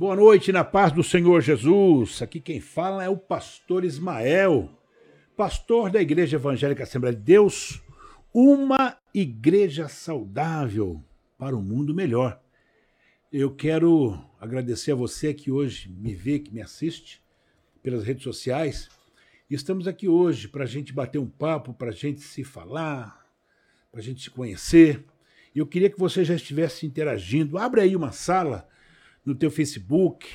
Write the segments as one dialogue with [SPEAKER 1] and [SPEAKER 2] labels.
[SPEAKER 1] Boa noite, na paz do Senhor Jesus. Aqui quem fala é o pastor Ismael, pastor da Igreja Evangélica Assembleia de Deus, uma igreja saudável para um mundo melhor. Eu quero agradecer a você que hoje me vê, que me assiste pelas redes sociais. Estamos aqui hoje para a gente bater um papo, para a gente se falar, para a gente se conhecer. Eu queria que você já estivesse interagindo. Abre aí uma sala no teu Facebook,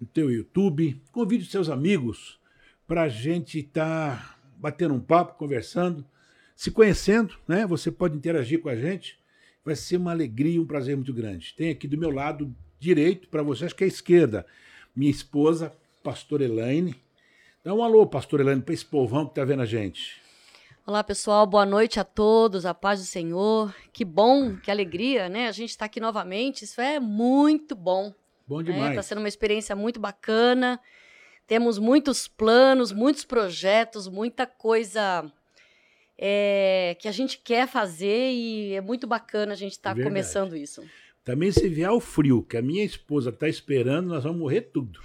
[SPEAKER 1] no teu YouTube. Convide os seus amigos para a gente estar tá batendo um papo, conversando, se conhecendo, né? Você pode interagir com a gente. Vai ser uma alegria, um prazer muito grande. Tem aqui do meu lado direito, para você, acho que é a esquerda, minha esposa, pastor Elaine. Dá um alô, pastor Elaine, para esse povão que está vendo a gente.
[SPEAKER 2] Olá, pessoal. Boa noite a todos. A paz do Senhor. Que bom, que alegria, né? A gente está aqui novamente. Isso é muito bom.
[SPEAKER 1] Bom né? demais.
[SPEAKER 2] Está sendo uma experiência muito bacana. Temos muitos planos, muitos projetos, muita coisa é, que a gente quer fazer e é muito bacana a gente estar tá começando isso.
[SPEAKER 1] Também se vier o frio, que a minha esposa está esperando, nós vamos morrer tudo.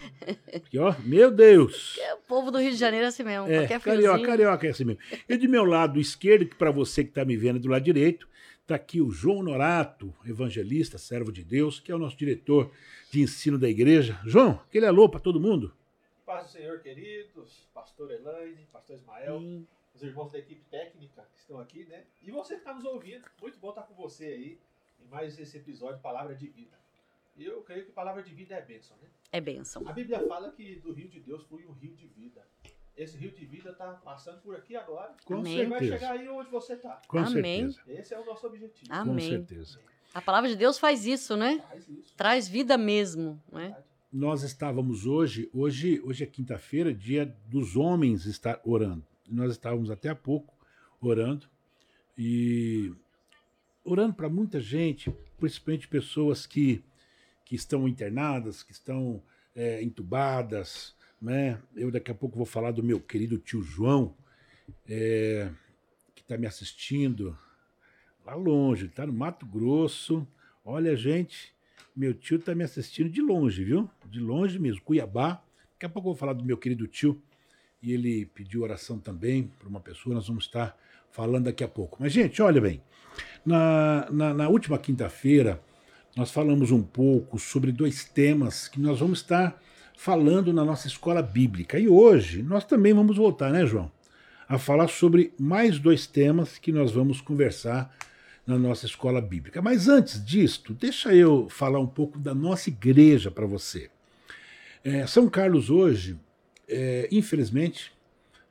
[SPEAKER 1] Porque, ó, meu Deus!
[SPEAKER 2] É, o povo do Rio de Janeiro é assim mesmo.
[SPEAKER 1] É, carioca, carioca é assim mesmo. E de meu lado esquerdo, que para você que está me vendo do lado direito, está aqui o João Norato, evangelista, servo de Deus, que é o nosso diretor de ensino da igreja. João, aquele alô para todo mundo.
[SPEAKER 3] Paz do Senhor, queridos, pastor Elaine, pastor Ismael, Sim. os irmãos da equipe técnica que estão aqui, né? E você que está nos ouvindo, muito bom estar com você aí em mais esse episódio Palavra de Vida. E eu creio que palavra de vida é bênção, né?
[SPEAKER 2] É bênção.
[SPEAKER 3] A Bíblia fala que do rio de Deus flui um rio de vida. Esse rio de vida está passando por aqui agora.
[SPEAKER 1] Com
[SPEAKER 3] Amém.
[SPEAKER 1] certeza.
[SPEAKER 3] vai chegar aí onde você está.
[SPEAKER 1] Com
[SPEAKER 2] Amém.
[SPEAKER 1] certeza.
[SPEAKER 3] Esse é o nosso objetivo.
[SPEAKER 2] Amém.
[SPEAKER 1] Com certeza.
[SPEAKER 2] A palavra de Deus faz isso, né?
[SPEAKER 3] Faz isso.
[SPEAKER 2] Traz vida mesmo, né?
[SPEAKER 1] Nós estávamos hoje, hoje, hoje é quinta-feira, dia dos homens estar orando. Nós estávamos até há pouco orando e orando para muita gente, principalmente pessoas que, que estão internadas, que estão é, entubadas. Né? Eu daqui a pouco vou falar do meu querido tio João, é, que está me assistindo lá longe, está no Mato Grosso. Olha, gente, meu tio está me assistindo de longe, viu? De longe mesmo, Cuiabá. Daqui a pouco eu vou falar do meu querido tio. E ele pediu oração também para uma pessoa, nós vamos estar falando daqui a pouco. Mas, gente, olha bem, na, na, na última quinta-feira, nós falamos um pouco sobre dois temas que nós vamos estar falando na nossa escola bíblica. E hoje nós também vamos voltar, né, João? A falar sobre mais dois temas que nós vamos conversar na nossa escola bíblica. Mas antes disto, deixa eu falar um pouco da nossa igreja para você. É, São Carlos hoje, é, infelizmente,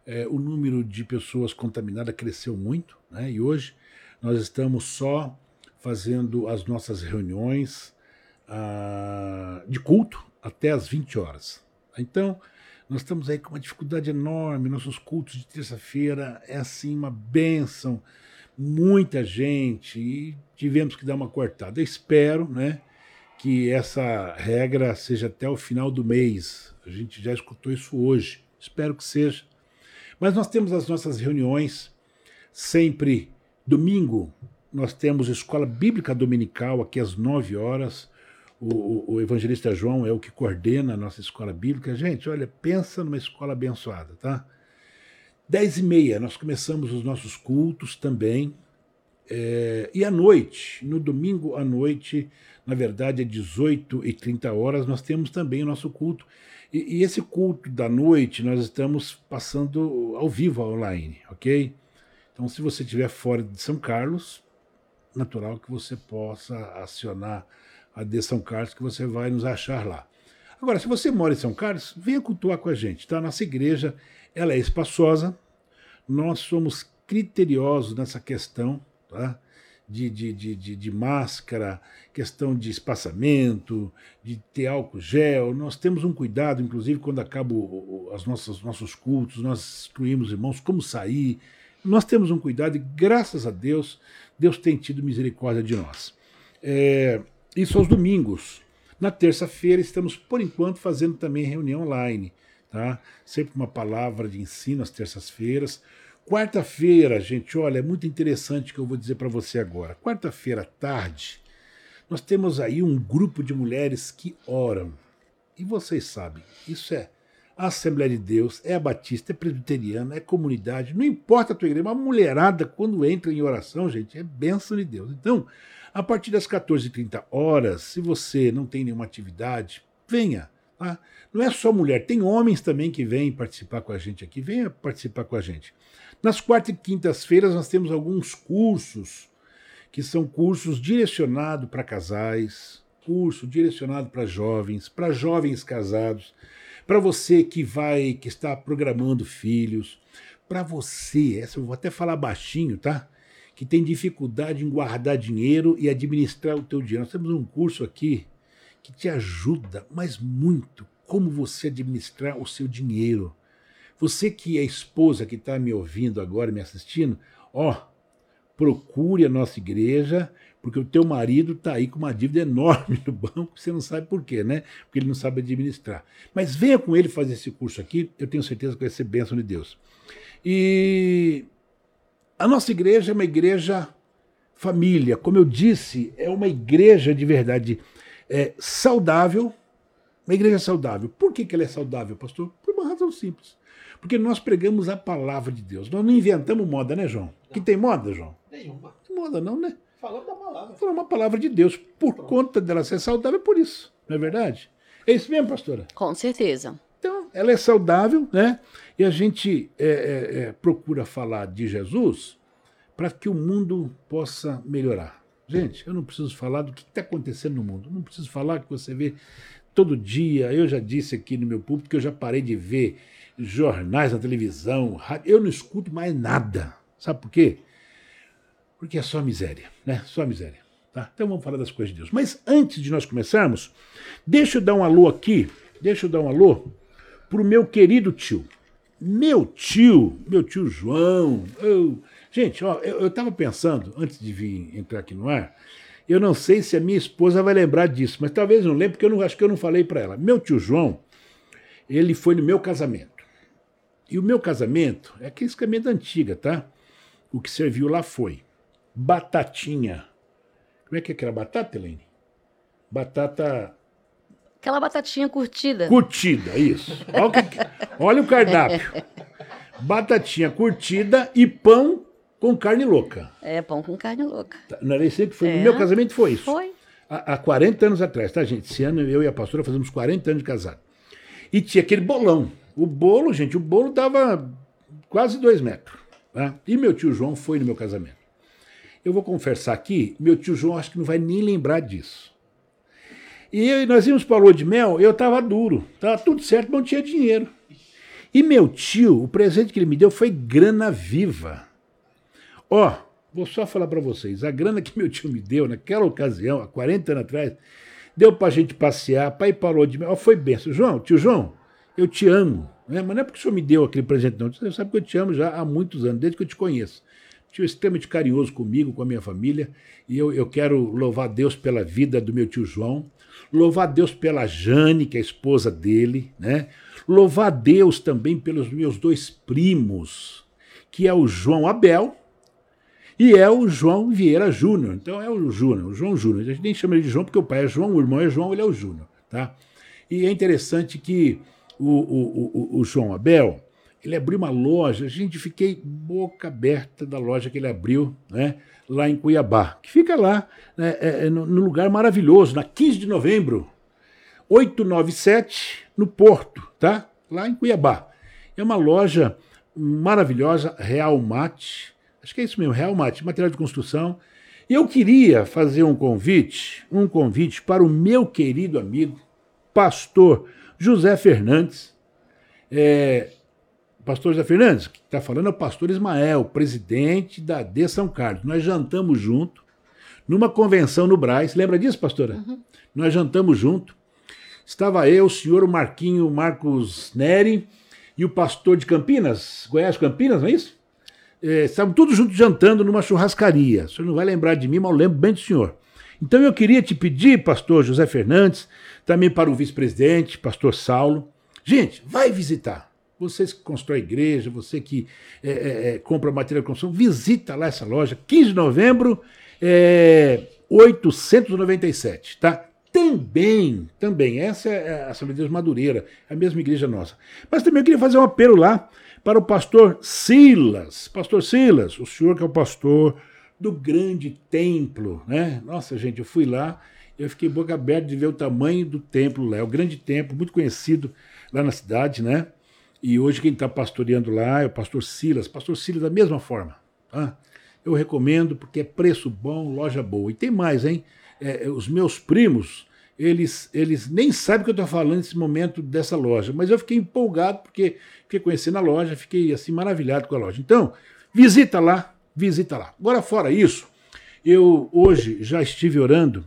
[SPEAKER 1] é, o número de pessoas contaminadas cresceu muito, né? E hoje nós estamos só fazendo as nossas reuniões ah, de culto até as 20 horas. Então, nós estamos aí com uma dificuldade enorme. Nossos cultos de terça-feira é assim uma bênção, muita gente e tivemos que dar uma cortada. Eu espero, né, que essa regra seja até o final do mês. A gente já escutou isso hoje. Espero que seja. Mas nós temos as nossas reuniões sempre Domingo, nós temos escola bíblica dominical aqui às 9 horas. O, o, evangelista João é o que coordena a nossa escola bíblica. Gente, olha, pensa numa escola abençoada, tá? 10 e meia, nós começamos os nossos cultos também. É, e à noite, no domingo à noite, na verdade, é 18 e 30 horas, nós temos também o nosso culto. E, e esse culto da noite nós estamos passando ao vivo online, ok? Então, se você estiver fora de São Carlos, natural que você possa acionar a de São Carlos, que você vai nos achar lá. Agora, se você mora em São Carlos, venha cultuar com a gente, tá? Nossa igreja, ela é espaçosa, nós somos criteriosos nessa questão, tá? De, de, de, de, de máscara, questão de espaçamento, de ter álcool gel. Nós temos um cuidado, inclusive, quando acabam os nossos, cultos, nós instruímos irmãos como sair, nós temos um cuidado e, graças a Deus, Deus tem tido misericórdia de nós. É, isso aos domingos. Na terça-feira estamos, por enquanto, fazendo também reunião online. Tá? Sempre uma palavra de ensino às terças-feiras. Quarta-feira, gente, olha, é muito interessante o que eu vou dizer para você agora. Quarta-feira à tarde, nós temos aí um grupo de mulheres que oram. E vocês sabem, isso é a Assembleia de Deus, é a Batista, é presbiteriana, é comunidade, não importa a tua igreja, uma mulherada, quando entra em oração, gente, é bênção de Deus. Então, a partir das 14h30 horas, se você não tem nenhuma atividade, venha. Tá? Não é só mulher, tem homens também que vêm participar com a gente aqui, venha participar com a gente. Nas quartas e quintas-feiras nós temos alguns cursos, que são cursos direcionados para casais, curso direcionado para jovens, para jovens casados, para você que vai, que está programando filhos, para você, essa eu vou até falar baixinho, tá? Que tem dificuldade em guardar dinheiro e administrar o teu dinheiro. Nós temos um curso aqui que te ajuda, mas muito, como você administrar o seu dinheiro. Você que é esposa que está me ouvindo agora, me assistindo, ó, procure a nossa igreja, porque o teu marido está aí com uma dívida enorme no banco, você não sabe por quê, né? Porque ele não sabe administrar. Mas venha com ele fazer esse curso aqui, eu tenho certeza que vai ser bênção de Deus. E a nossa igreja é uma igreja família, como eu disse, é uma igreja de verdade é, saudável, uma igreja saudável. Por que, que ela é saudável, pastor? Por uma razão simples. Porque nós pregamos a palavra de Deus. Nós não inventamos moda, né, João? Não. Que tem moda, João?
[SPEAKER 3] Nenhuma.
[SPEAKER 1] Moda não, né?
[SPEAKER 3] Falando da palavra.
[SPEAKER 1] Falando uma palavra de Deus. Por Pronto. conta dela ser saudável, é por isso. Não é verdade? É isso mesmo, pastora?
[SPEAKER 2] Com certeza.
[SPEAKER 1] Ela é saudável, né? E a gente é, é, é, procura falar de Jesus para que o mundo possa melhorar. Gente, eu não preciso falar do que está acontecendo no mundo. não preciso falar que você vê todo dia. Eu já disse aqui no meu público que eu já parei de ver jornais na televisão, rádio. Eu não escuto mais nada. Sabe por quê? Porque é só miséria, né? Só miséria. Tá? Então vamos falar das coisas de Deus. Mas antes de nós começarmos, deixa eu dar um alô aqui, deixa eu dar um alô pro meu querido tio. Meu tio, meu tio João. Eu... Gente, ó, eu estava pensando, antes de vir entrar aqui no ar, eu não sei se a minha esposa vai lembrar disso, mas talvez não lembre, porque eu não, acho que eu não falei para ela. Meu tio João, ele foi no meu casamento. E o meu casamento é aquele casamento antiga, tá? O que serviu lá foi batatinha. Como é que é aquela batata, Helene? Batata.
[SPEAKER 2] Aquela batatinha curtida.
[SPEAKER 1] Curtida, isso. Olha o, que... Olha o cardápio. Batatinha curtida e pão com carne louca.
[SPEAKER 2] É, pão com carne louca.
[SPEAKER 1] Tá, não era isso que foi. É. No meu casamento foi isso.
[SPEAKER 2] Foi.
[SPEAKER 1] Há, há 40 anos atrás, tá, gente? Esse ano eu e a pastora fazemos 40 anos de casado. E tinha aquele bolão. O bolo, gente, o bolo dava quase dois metros. Tá? E meu tio João foi no meu casamento. Eu vou confessar aqui, meu tio João acho que não vai nem lembrar disso. E eu, nós íamos para lua de mel, eu estava duro, estava tudo certo, mas não tinha dinheiro. E meu tio, o presente que ele me deu foi grana viva. Ó, vou só falar para vocês, a grana que meu tio me deu naquela ocasião, há 40 anos atrás, deu para a gente passear, para ir a lua de mel, ó, foi benção. João, tio João, eu te amo. Né? Mas não é porque o senhor me deu aquele presente, não. Você sabe que eu te amo já há muitos anos, desde que eu te conheço. Tio extremamente carinhoso comigo, com a minha família, e eu, eu quero louvar Deus pela vida do meu tio João, louvar Deus pela Jane, que é a esposa dele, né? Louvar Deus também pelos meus dois primos, que é o João Abel e é o João Vieira Júnior. Então é o Júnior, o João Júnior. A gente nem chama ele de João porque o pai é João, o irmão é João, ele é o Júnior, tá? E é interessante que o, o, o, o João Abel, ele abriu uma loja, a gente fiquei boca aberta da loja que ele abriu, né, lá em Cuiabá, que fica lá, né, é, é, no, no, lugar maravilhoso, na 15 de novembro, 897, no Porto, tá? Lá em Cuiabá. É uma loja maravilhosa, Real Mate, acho que é isso mesmo, Real Mate, material de construção. E eu queria fazer um convite, um convite para o meu querido amigo, pastor José Fernandes. É, pastor José Fernandes, que está falando é o pastor Ismael, presidente da D São Carlos. Nós jantamos junto numa convenção no Braz. Lembra disso, pastora? Uhum. Nós jantamos junto. Estava eu, o senhor o Marquinho Marcos Neri e o pastor de Campinas, Goiás Campinas, não é isso? É, estavam todos juntos jantando numa churrascaria. O senhor não vai lembrar de mim, mas eu lembro bem do senhor. Então eu queria te pedir, pastor José Fernandes, também para o vice-presidente, pastor Saulo. Gente, vai visitar. Vocês que constroem igreja, você que é, é, é compra material de construção, visita lá essa loja, 15 de novembro, é, 897, tá? Também, também, essa é a Assembleia de Deus Madureira, a mesma igreja nossa. Mas também eu queria fazer um apelo lá para o pastor Silas. Pastor Silas, o senhor que é o pastor do grande templo, né? Nossa, gente, eu fui lá, eu fiquei boca aberta de ver o tamanho do templo lá. É o grande templo, muito conhecido lá na cidade, né? E hoje quem está pastoreando lá é o pastor Silas. Pastor Silas, da mesma forma. Tá? Eu recomendo porque é preço bom, loja boa. E tem mais, hein? É, os meus primos, eles, eles nem sabem que eu estou falando nesse momento dessa loja, mas eu fiquei empolgado porque fiquei conhecendo a loja, fiquei assim maravilhado com a loja. Então, visita lá, visita lá. Agora, fora isso, eu hoje já estive orando,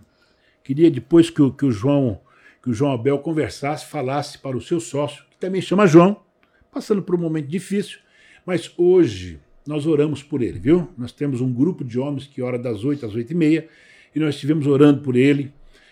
[SPEAKER 1] queria depois que o, que o João que o João Abel conversasse, falasse para o seu sócio, que também chama João, passando por um momento difícil, mas hoje nós oramos por ele, viu? Nós temos um grupo de homens que ora das 8 às 8 e meia, e nós estivemos orando por ele.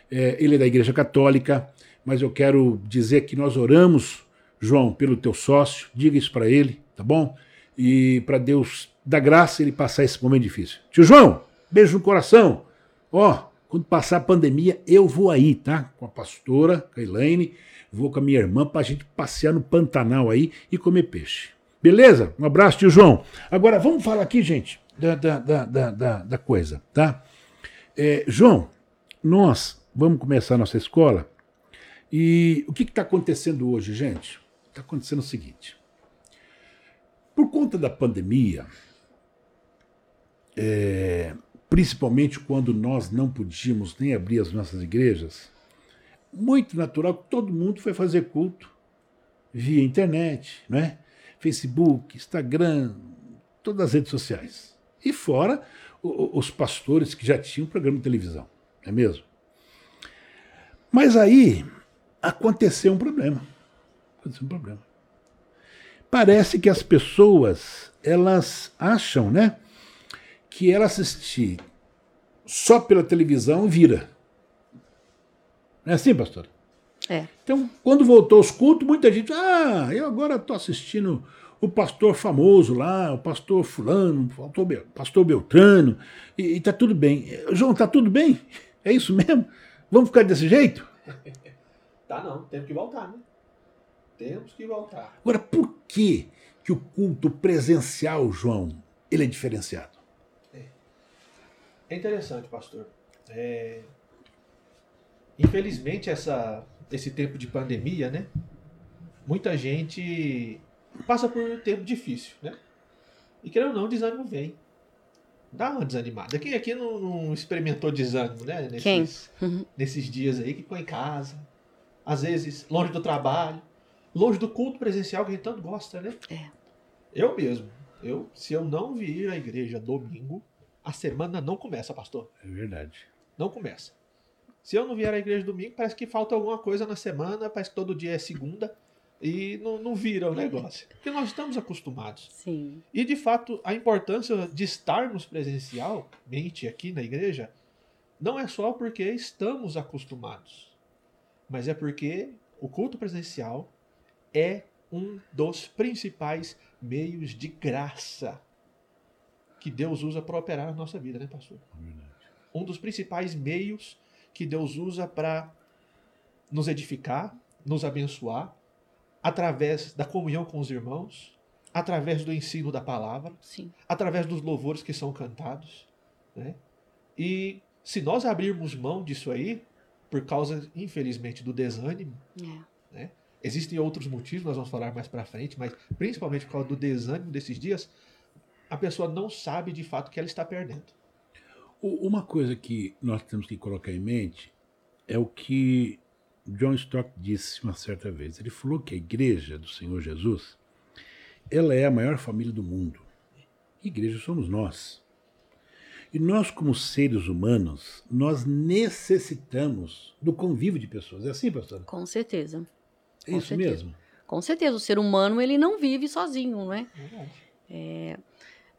[SPEAKER 1] É, ele é da Igreja Católica, mas eu quero dizer que nós oramos, João, pelo teu sócio, diga isso para ele, tá bom? E para Deus dar graça ele passar esse momento difícil. Tio João, beijo no coração. Ó, quando passar a pandemia, eu vou aí, tá? Com a pastora, com a Elaine, vou com a minha irmã para a gente passear no Pantanal aí e comer peixe. Beleza? Um abraço, tio João. Agora, vamos falar aqui, gente, da, da, da, da, da coisa, tá? É, João, nós vamos começar a nossa escola e o que está acontecendo hoje, gente? Está acontecendo o seguinte. Por conta da pandemia, é, principalmente quando nós não podíamos nem abrir as nossas igrejas, muito natural que todo mundo foi fazer culto via internet, né? Facebook, Instagram, todas as redes sociais. E fora os pastores que já tinham programa de televisão, não é mesmo? Mas aí aconteceu um problema. Aconteceu um problema. Parece que as pessoas, elas acham, né? Que ela assistir só pela televisão vira. Não é assim, pastor?
[SPEAKER 2] É.
[SPEAKER 1] Então, quando voltou os cultos, muita gente, ah, eu agora estou assistindo o pastor famoso lá, o pastor fulano, o pastor Beltrano, e, e tá tudo bem. João, tá tudo bem? É isso mesmo? Vamos ficar desse jeito?
[SPEAKER 3] tá não, temos que voltar, né? Temos que voltar.
[SPEAKER 1] Agora, por que que o culto presencial, João, ele é diferenciado?
[SPEAKER 3] É interessante, pastor. É... Infelizmente, essa, esse tempo de pandemia, né? Muita gente passa por um tempo difícil, né? E querendo ou não, o desânimo vem. Dá uma desanimada. Quem aqui não, não experimentou desânimo, né? Nesses,
[SPEAKER 2] Quem?
[SPEAKER 3] nesses dias aí que ficou em casa. Às vezes, longe do trabalho, longe do culto presencial que a gente tanto gosta, né?
[SPEAKER 2] É.
[SPEAKER 3] Eu mesmo. Eu, se eu não vir à igreja domingo, a semana não começa, pastor.
[SPEAKER 1] É verdade.
[SPEAKER 3] Não começa. Se eu não vier à igreja domingo, parece que falta alguma coisa na semana, parece que todo dia é segunda e não, não vira o negócio. Porque nós estamos acostumados.
[SPEAKER 2] Sim.
[SPEAKER 3] E de fato, a importância de estarmos presencialmente aqui na igreja não é só porque estamos acostumados, mas é porque o culto presencial é um dos principais meios de graça que Deus usa para operar na nossa vida, né, pastor? Um dos principais meios que Deus usa para nos edificar, nos abençoar, através da comunhão com os irmãos, através do ensino da palavra,
[SPEAKER 2] Sim.
[SPEAKER 3] através dos louvores que são cantados, né? E se nós abrirmos mão disso aí, por causa, infelizmente, do desânimo,
[SPEAKER 2] É.
[SPEAKER 3] existem outros motivos, nós vamos falar mais para frente, mas principalmente por causa do desânimo desses dias, a pessoa não sabe de fato que ela está perdendo.
[SPEAKER 1] Uma coisa que nós temos que colocar em mente é o que John Stott disse uma certa vez. Ele falou que a igreja do Senhor Jesus, ela é a maior família do mundo. Igreja somos nós. E nós, como seres humanos, nós necessitamos do convívio de pessoas. É assim, pastor?
[SPEAKER 2] Com certeza.
[SPEAKER 1] É
[SPEAKER 2] Com
[SPEAKER 1] isso
[SPEAKER 2] certeza.
[SPEAKER 1] mesmo?
[SPEAKER 2] Com certeza. O ser humano, ele não vive sozinho, não é?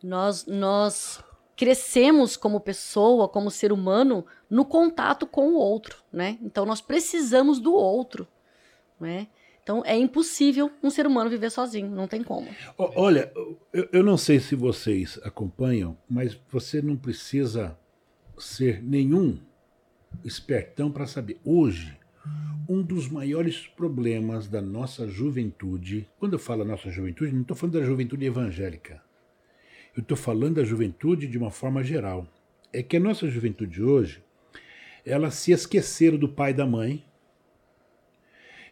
[SPEAKER 2] Nós, nós crescemos como pessoa, como ser humano, no contato com o outro, né? Então nós precisamos do outro, né? Então é impossível um ser humano viver sozinho, não tem como.
[SPEAKER 1] Olha, eu, eu não sei se vocês acompanham, mas você não precisa ser nenhum espertão para saber. Hoje, um dos maiores problemas da nossa juventude, quando eu falo nossa juventude, não estou falando da juventude evangélica. Eu estou falando da juventude de uma forma geral. É que a nossa juventude hoje, elas se esqueceram do pai e da mãe.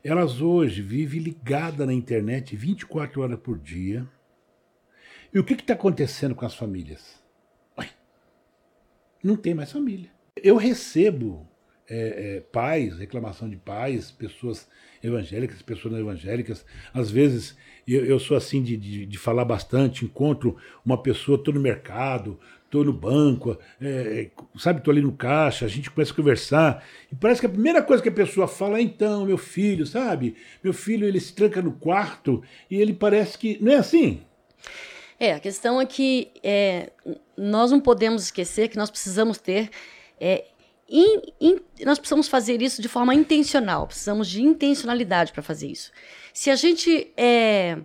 [SPEAKER 1] Elas hoje vivem ligadas na internet 24 horas por dia. E o que está acontecendo com as famílias? Não tem mais família. Eu recebo é, é, pais, reclamação de pais, pessoas evangélicas, pessoas não evangélicas. Às vezes eu, eu sou assim de, de, de, falar bastante, encontro uma pessoa, estou no mercado, estou no banco, é, sabe, estou ali no caixa, a gente começa a conversar, e parece que a primeira coisa que a pessoa fala é então, meu filho, sabe? Meu filho ele se tranca no quarto e ele parece que. Não é assim?
[SPEAKER 2] É, a questão é que é, nós não podemos esquecer que nós precisamos ter é, in, in, nós precisamos fazer isso de forma intencional, precisamos de intencionalidade para fazer isso. Se a gente é,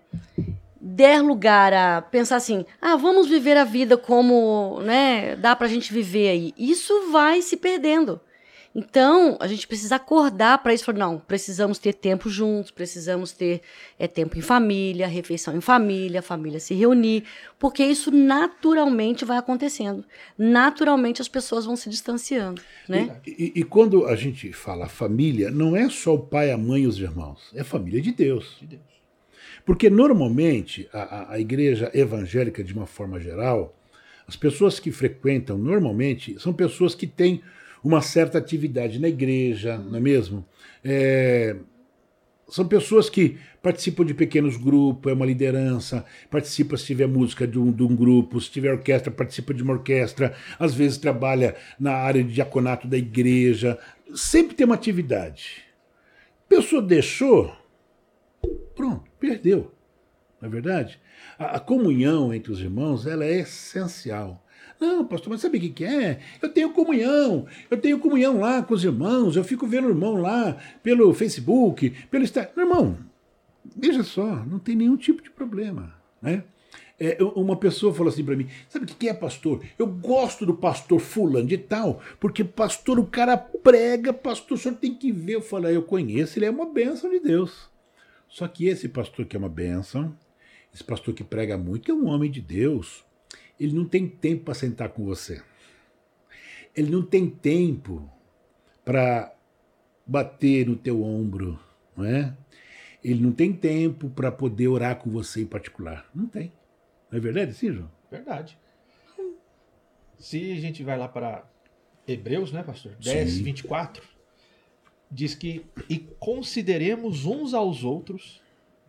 [SPEAKER 2] der lugar a pensar assim, ah, vamos viver a vida como né, dá para a gente viver aí, isso vai se perdendo. Então, a gente precisa acordar para isso. Falar, não, precisamos ter tempo juntos, precisamos ter é, tempo em família, refeição em família, família se reunir, porque isso naturalmente vai acontecendo. Naturalmente as pessoas vão se distanciando. Né?
[SPEAKER 1] E, e, e quando a gente fala família, não é só o pai, a mãe e os irmãos, é família de Deus. De Deus. Porque normalmente a, a igreja evangélica, de uma forma geral, as pessoas que frequentam normalmente são pessoas que têm uma certa atividade na igreja, não é mesmo? É, são pessoas que participam de pequenos grupos, é uma liderança, participa se tiver música de um, de um, grupo, se tiver orquestra, participa de uma orquestra, às vezes trabalha na área de diaconato da igreja, sempre tem uma atividade. A pessoa deixou, pronto, perdeu. Não é verdade? A, a comunhão entre os irmãos ela é essencial. Não, pastor, mas sabe o que, que é? Eu tenho comunhão, eu tenho comunhão lá com os irmãos, eu fico vendo o irmão lá pelo Facebook, pelo Instagram. Irmão, veja só, não tem nenhum tipo de problema, né? É, uma pessoa falou assim para mim: sabe o que é pastor? Eu gosto do pastor fulano de tal, porque pastor, o cara prega, pastor, o senhor tem que ver. Eu falei: ah, eu conheço, ele é uma bênção de Deus. Só que esse pastor que é uma bênção, esse pastor que prega muito, que é um homem de Deus, ele não tem tempo para sentar com você. Ele não tem tempo para bater no teu ombro, não é? Ele não tem tempo para poder orar com você em particular. Não tem. Não é verdade, sim, João?
[SPEAKER 3] Verdade. Se a gente vai lá para Hebreus, né, pastor? 10, sim. 24, diz que e consideremos uns aos outros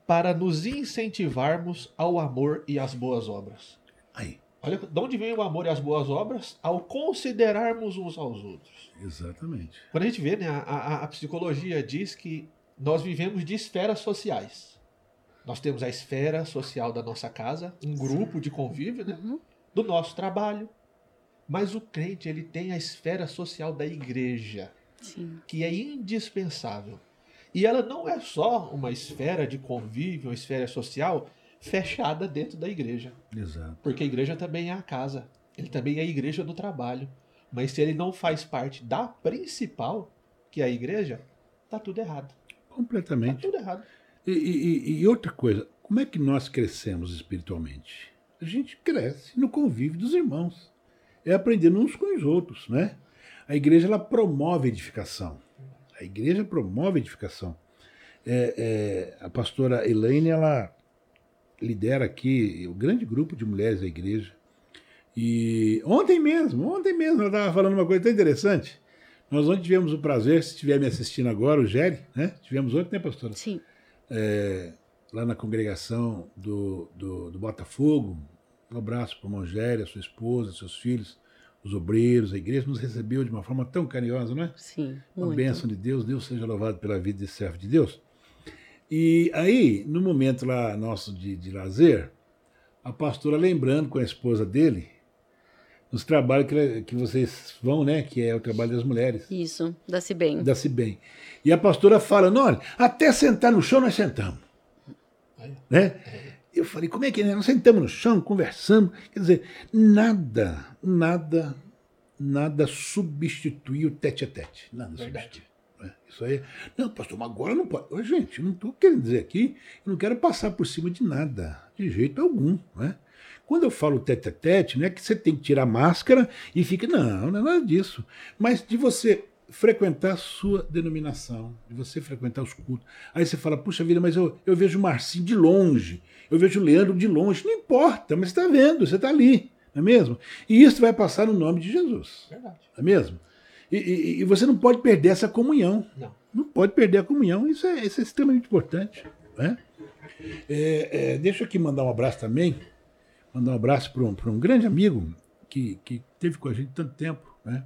[SPEAKER 3] para nos incentivarmos ao amor e às boas obras.
[SPEAKER 1] Aí.
[SPEAKER 3] Olha de onde vem o amor e as boas obras ao considerarmos uns aos outros.
[SPEAKER 1] Exatamente.
[SPEAKER 3] Quando a gente vê, né, a, a, a psicologia diz que nós vivemos de esferas sociais. Nós temos a esfera social da nossa casa, um grupo de convívio, né, uhum. do nosso trabalho. Mas o crente ele tem a esfera social da igreja, Sim. que é indispensável. E ela não é só uma esfera de convívio, uma esfera social fechada dentro da igreja.
[SPEAKER 1] Exato.
[SPEAKER 3] Porque a igreja também é a casa. Ele também é a igreja do trabalho. Mas se ele não faz parte da principal, que é a igreja, tá tudo errado.
[SPEAKER 1] Completamente.
[SPEAKER 3] Tá tudo errado.
[SPEAKER 1] E, e, e outra coisa, como é que nós crescemos espiritualmente? A gente cresce no convívio dos irmãos. É aprendendo uns com os outros, né? A igreja ela promove edificação. A igreja promove edificação. É, é, a pastora Elaine, ela lidera aqui o grande grupo de mulheres da igreja. E ontem mesmo, ontem mesmo, ela estava falando uma coisa tão interessante. Nós ontem tivemos o prazer, se estiver me assistindo agora, o Géry, né? Tivemos ontem, né, pastora?
[SPEAKER 2] Sim.
[SPEAKER 1] É, lá na congregação do, do, do Botafogo. Um abraço para o a sua esposa, seus filhos, os obreiros, a igreja nos recebeu de uma forma tão carinhosa, não é?
[SPEAKER 2] Sim.
[SPEAKER 1] Uma muito. bênção de Deus, Deus seja louvado pela vida desse servo de Deus. E aí, no momento lá nosso de, de lazer, a pastora lembrando com a esposa dele os trabalhos que, que vocês vão, né? Que é o trabalho das mulheres.
[SPEAKER 2] Isso, dá-se bem.
[SPEAKER 1] Dá-se bem. E a pastora fala, olha, até sentar no chão nós sentamos. Né? Eu falei, como é que é? Nós sentamos no chão, conversamos. Quer dizer, nada, nada, nada substitui o tete a tete. Nada
[SPEAKER 3] Verdade.
[SPEAKER 1] substitui. Né? Isso aí. Não, pastor, mas agora não pode. Gente, eu não estou querendo dizer aqui, eu não quero passar por cima de nada, de jeito algum. Né? Quando eu falo tete a tete, não é que você tem que tirar a máscara e fica. Não, não é nada disso. Mas de você frequentar a sua denominação, de você frequentar os cultos. Aí você fala, puxa vida, mas eu, eu vejo o Marcinho de longe, eu vejo o Leandro de longe. Não importa, mas você está vendo, você está ali, não é mesmo? E isso vai passar no nome de Jesus,
[SPEAKER 3] Verdade.
[SPEAKER 1] não é mesmo? E, e- e você não pode perder essa comunhão.
[SPEAKER 3] Não.
[SPEAKER 1] Não pode perder a comunhão, isso é, isso é extremamente importante. Né? É, é, deixa eu aqui mandar um abraço também, mandar um abraço para um, pra um grande amigo que, que teve com a gente tanto tempo, né?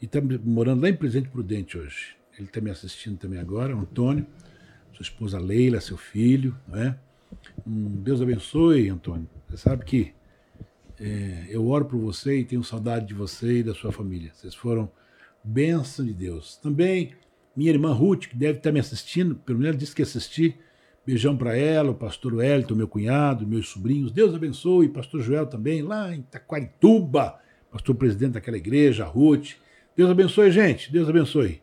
[SPEAKER 1] E está morando lá em Presidente Prudente hoje. Ele está me assistindo também agora, o Antônio, sua esposa Leila, seu filho, né? Um Deus abençoe, Antônio. Você sabe que é, eu oro por você e tenho saudade de você e da sua família. Vocês foram bênção de Deus. Também minha irmã Ruth, que deve estar me assistindo, pelo menos disse que ia assistir. Beijão para ela, o pastor Wellington, meu cunhado, meus sobrinhos. Deus abençoe, pastor Joel também, lá em Taquarituba, pastor presidente daquela igreja, a Ruth. Deus abençoe, gente. Deus abençoe.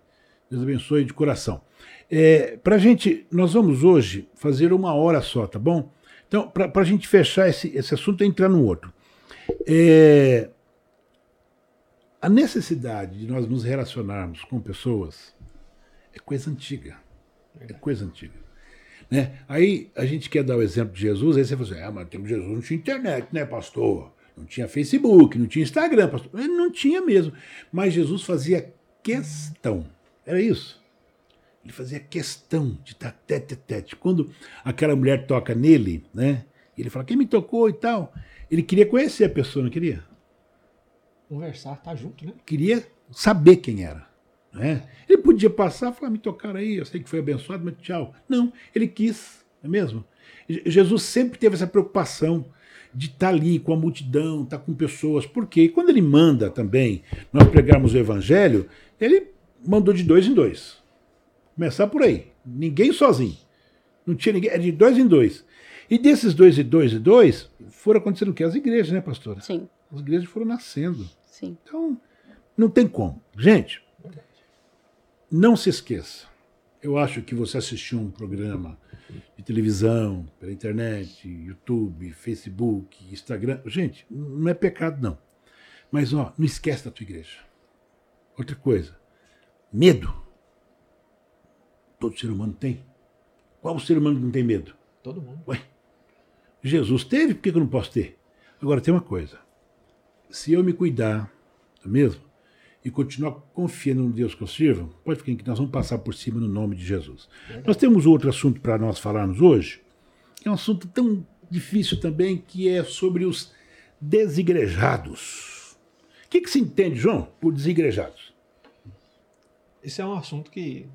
[SPEAKER 1] Deus abençoe de coração. É, para gente, nós vamos hoje fazer uma hora só, tá bom? Então, para a gente fechar esse, esse assunto e entrar no outro. É, a necessidade de nós nos relacionarmos com pessoas é coisa antiga. É coisa antiga. Né? Aí a gente quer dar o exemplo de Jesus, aí você fala assim, ah, mas temos Jesus não tinha internet, né, pastor? Não tinha Facebook, não tinha Instagram, pastor. Ele não tinha mesmo. Mas Jesus fazia questão. Era isso. Ele fazia questão de estar tete a tete. Quando aquela mulher toca nele, né? Ele fala, quem me tocou e tal. Ele queria conhecer a pessoa, não queria?
[SPEAKER 3] Conversar, tá junto, né?
[SPEAKER 1] queria saber quem era. Né? Ele podia passar e falar, me tocaram aí, eu sei que foi abençoado, mas tchau. Não, ele quis, não é mesmo? Je- Jesus sempre teve essa preocupação de estar ali com a multidão, estar com pessoas. Porque quando ele manda também nós pregarmos o evangelho, ele mandou de dois em dois. Começar por aí. Ninguém sozinho. Não tinha ninguém, era de dois em dois. E desses dois e dois e dois, foram acontecendo o quê? As igrejas, né, pastora?
[SPEAKER 2] Sim,
[SPEAKER 1] As igrejas foram nascendo.
[SPEAKER 2] sim.
[SPEAKER 1] Então, não tem como. Gente, não se esqueça. Eu acho que você assistiu um programa de televisão, pela internet, YouTube, Facebook, Instagram. Gente, não é pecado, não. Mas, ó, não esquece da tua igreja. Outra coisa, medo. Todo ser humano tem. Qual ser humano que não tem medo?
[SPEAKER 3] Todo mundo.
[SPEAKER 1] Ué, Jesus teve, por que que eu não posso ter? Agora, tem uma coisa. Se eu me cuidar, é mesmo? E continuar confiando no Deus que eu sirvo, pode ficar que nós vamos passar por cima no nome de Jesus. Nós temos outro assunto para nós falarmos hoje, que é um assunto tão difícil também, que é sobre os desigrejados. O que, que se entende, João, por desigrejados?
[SPEAKER 3] Esse é um assunto que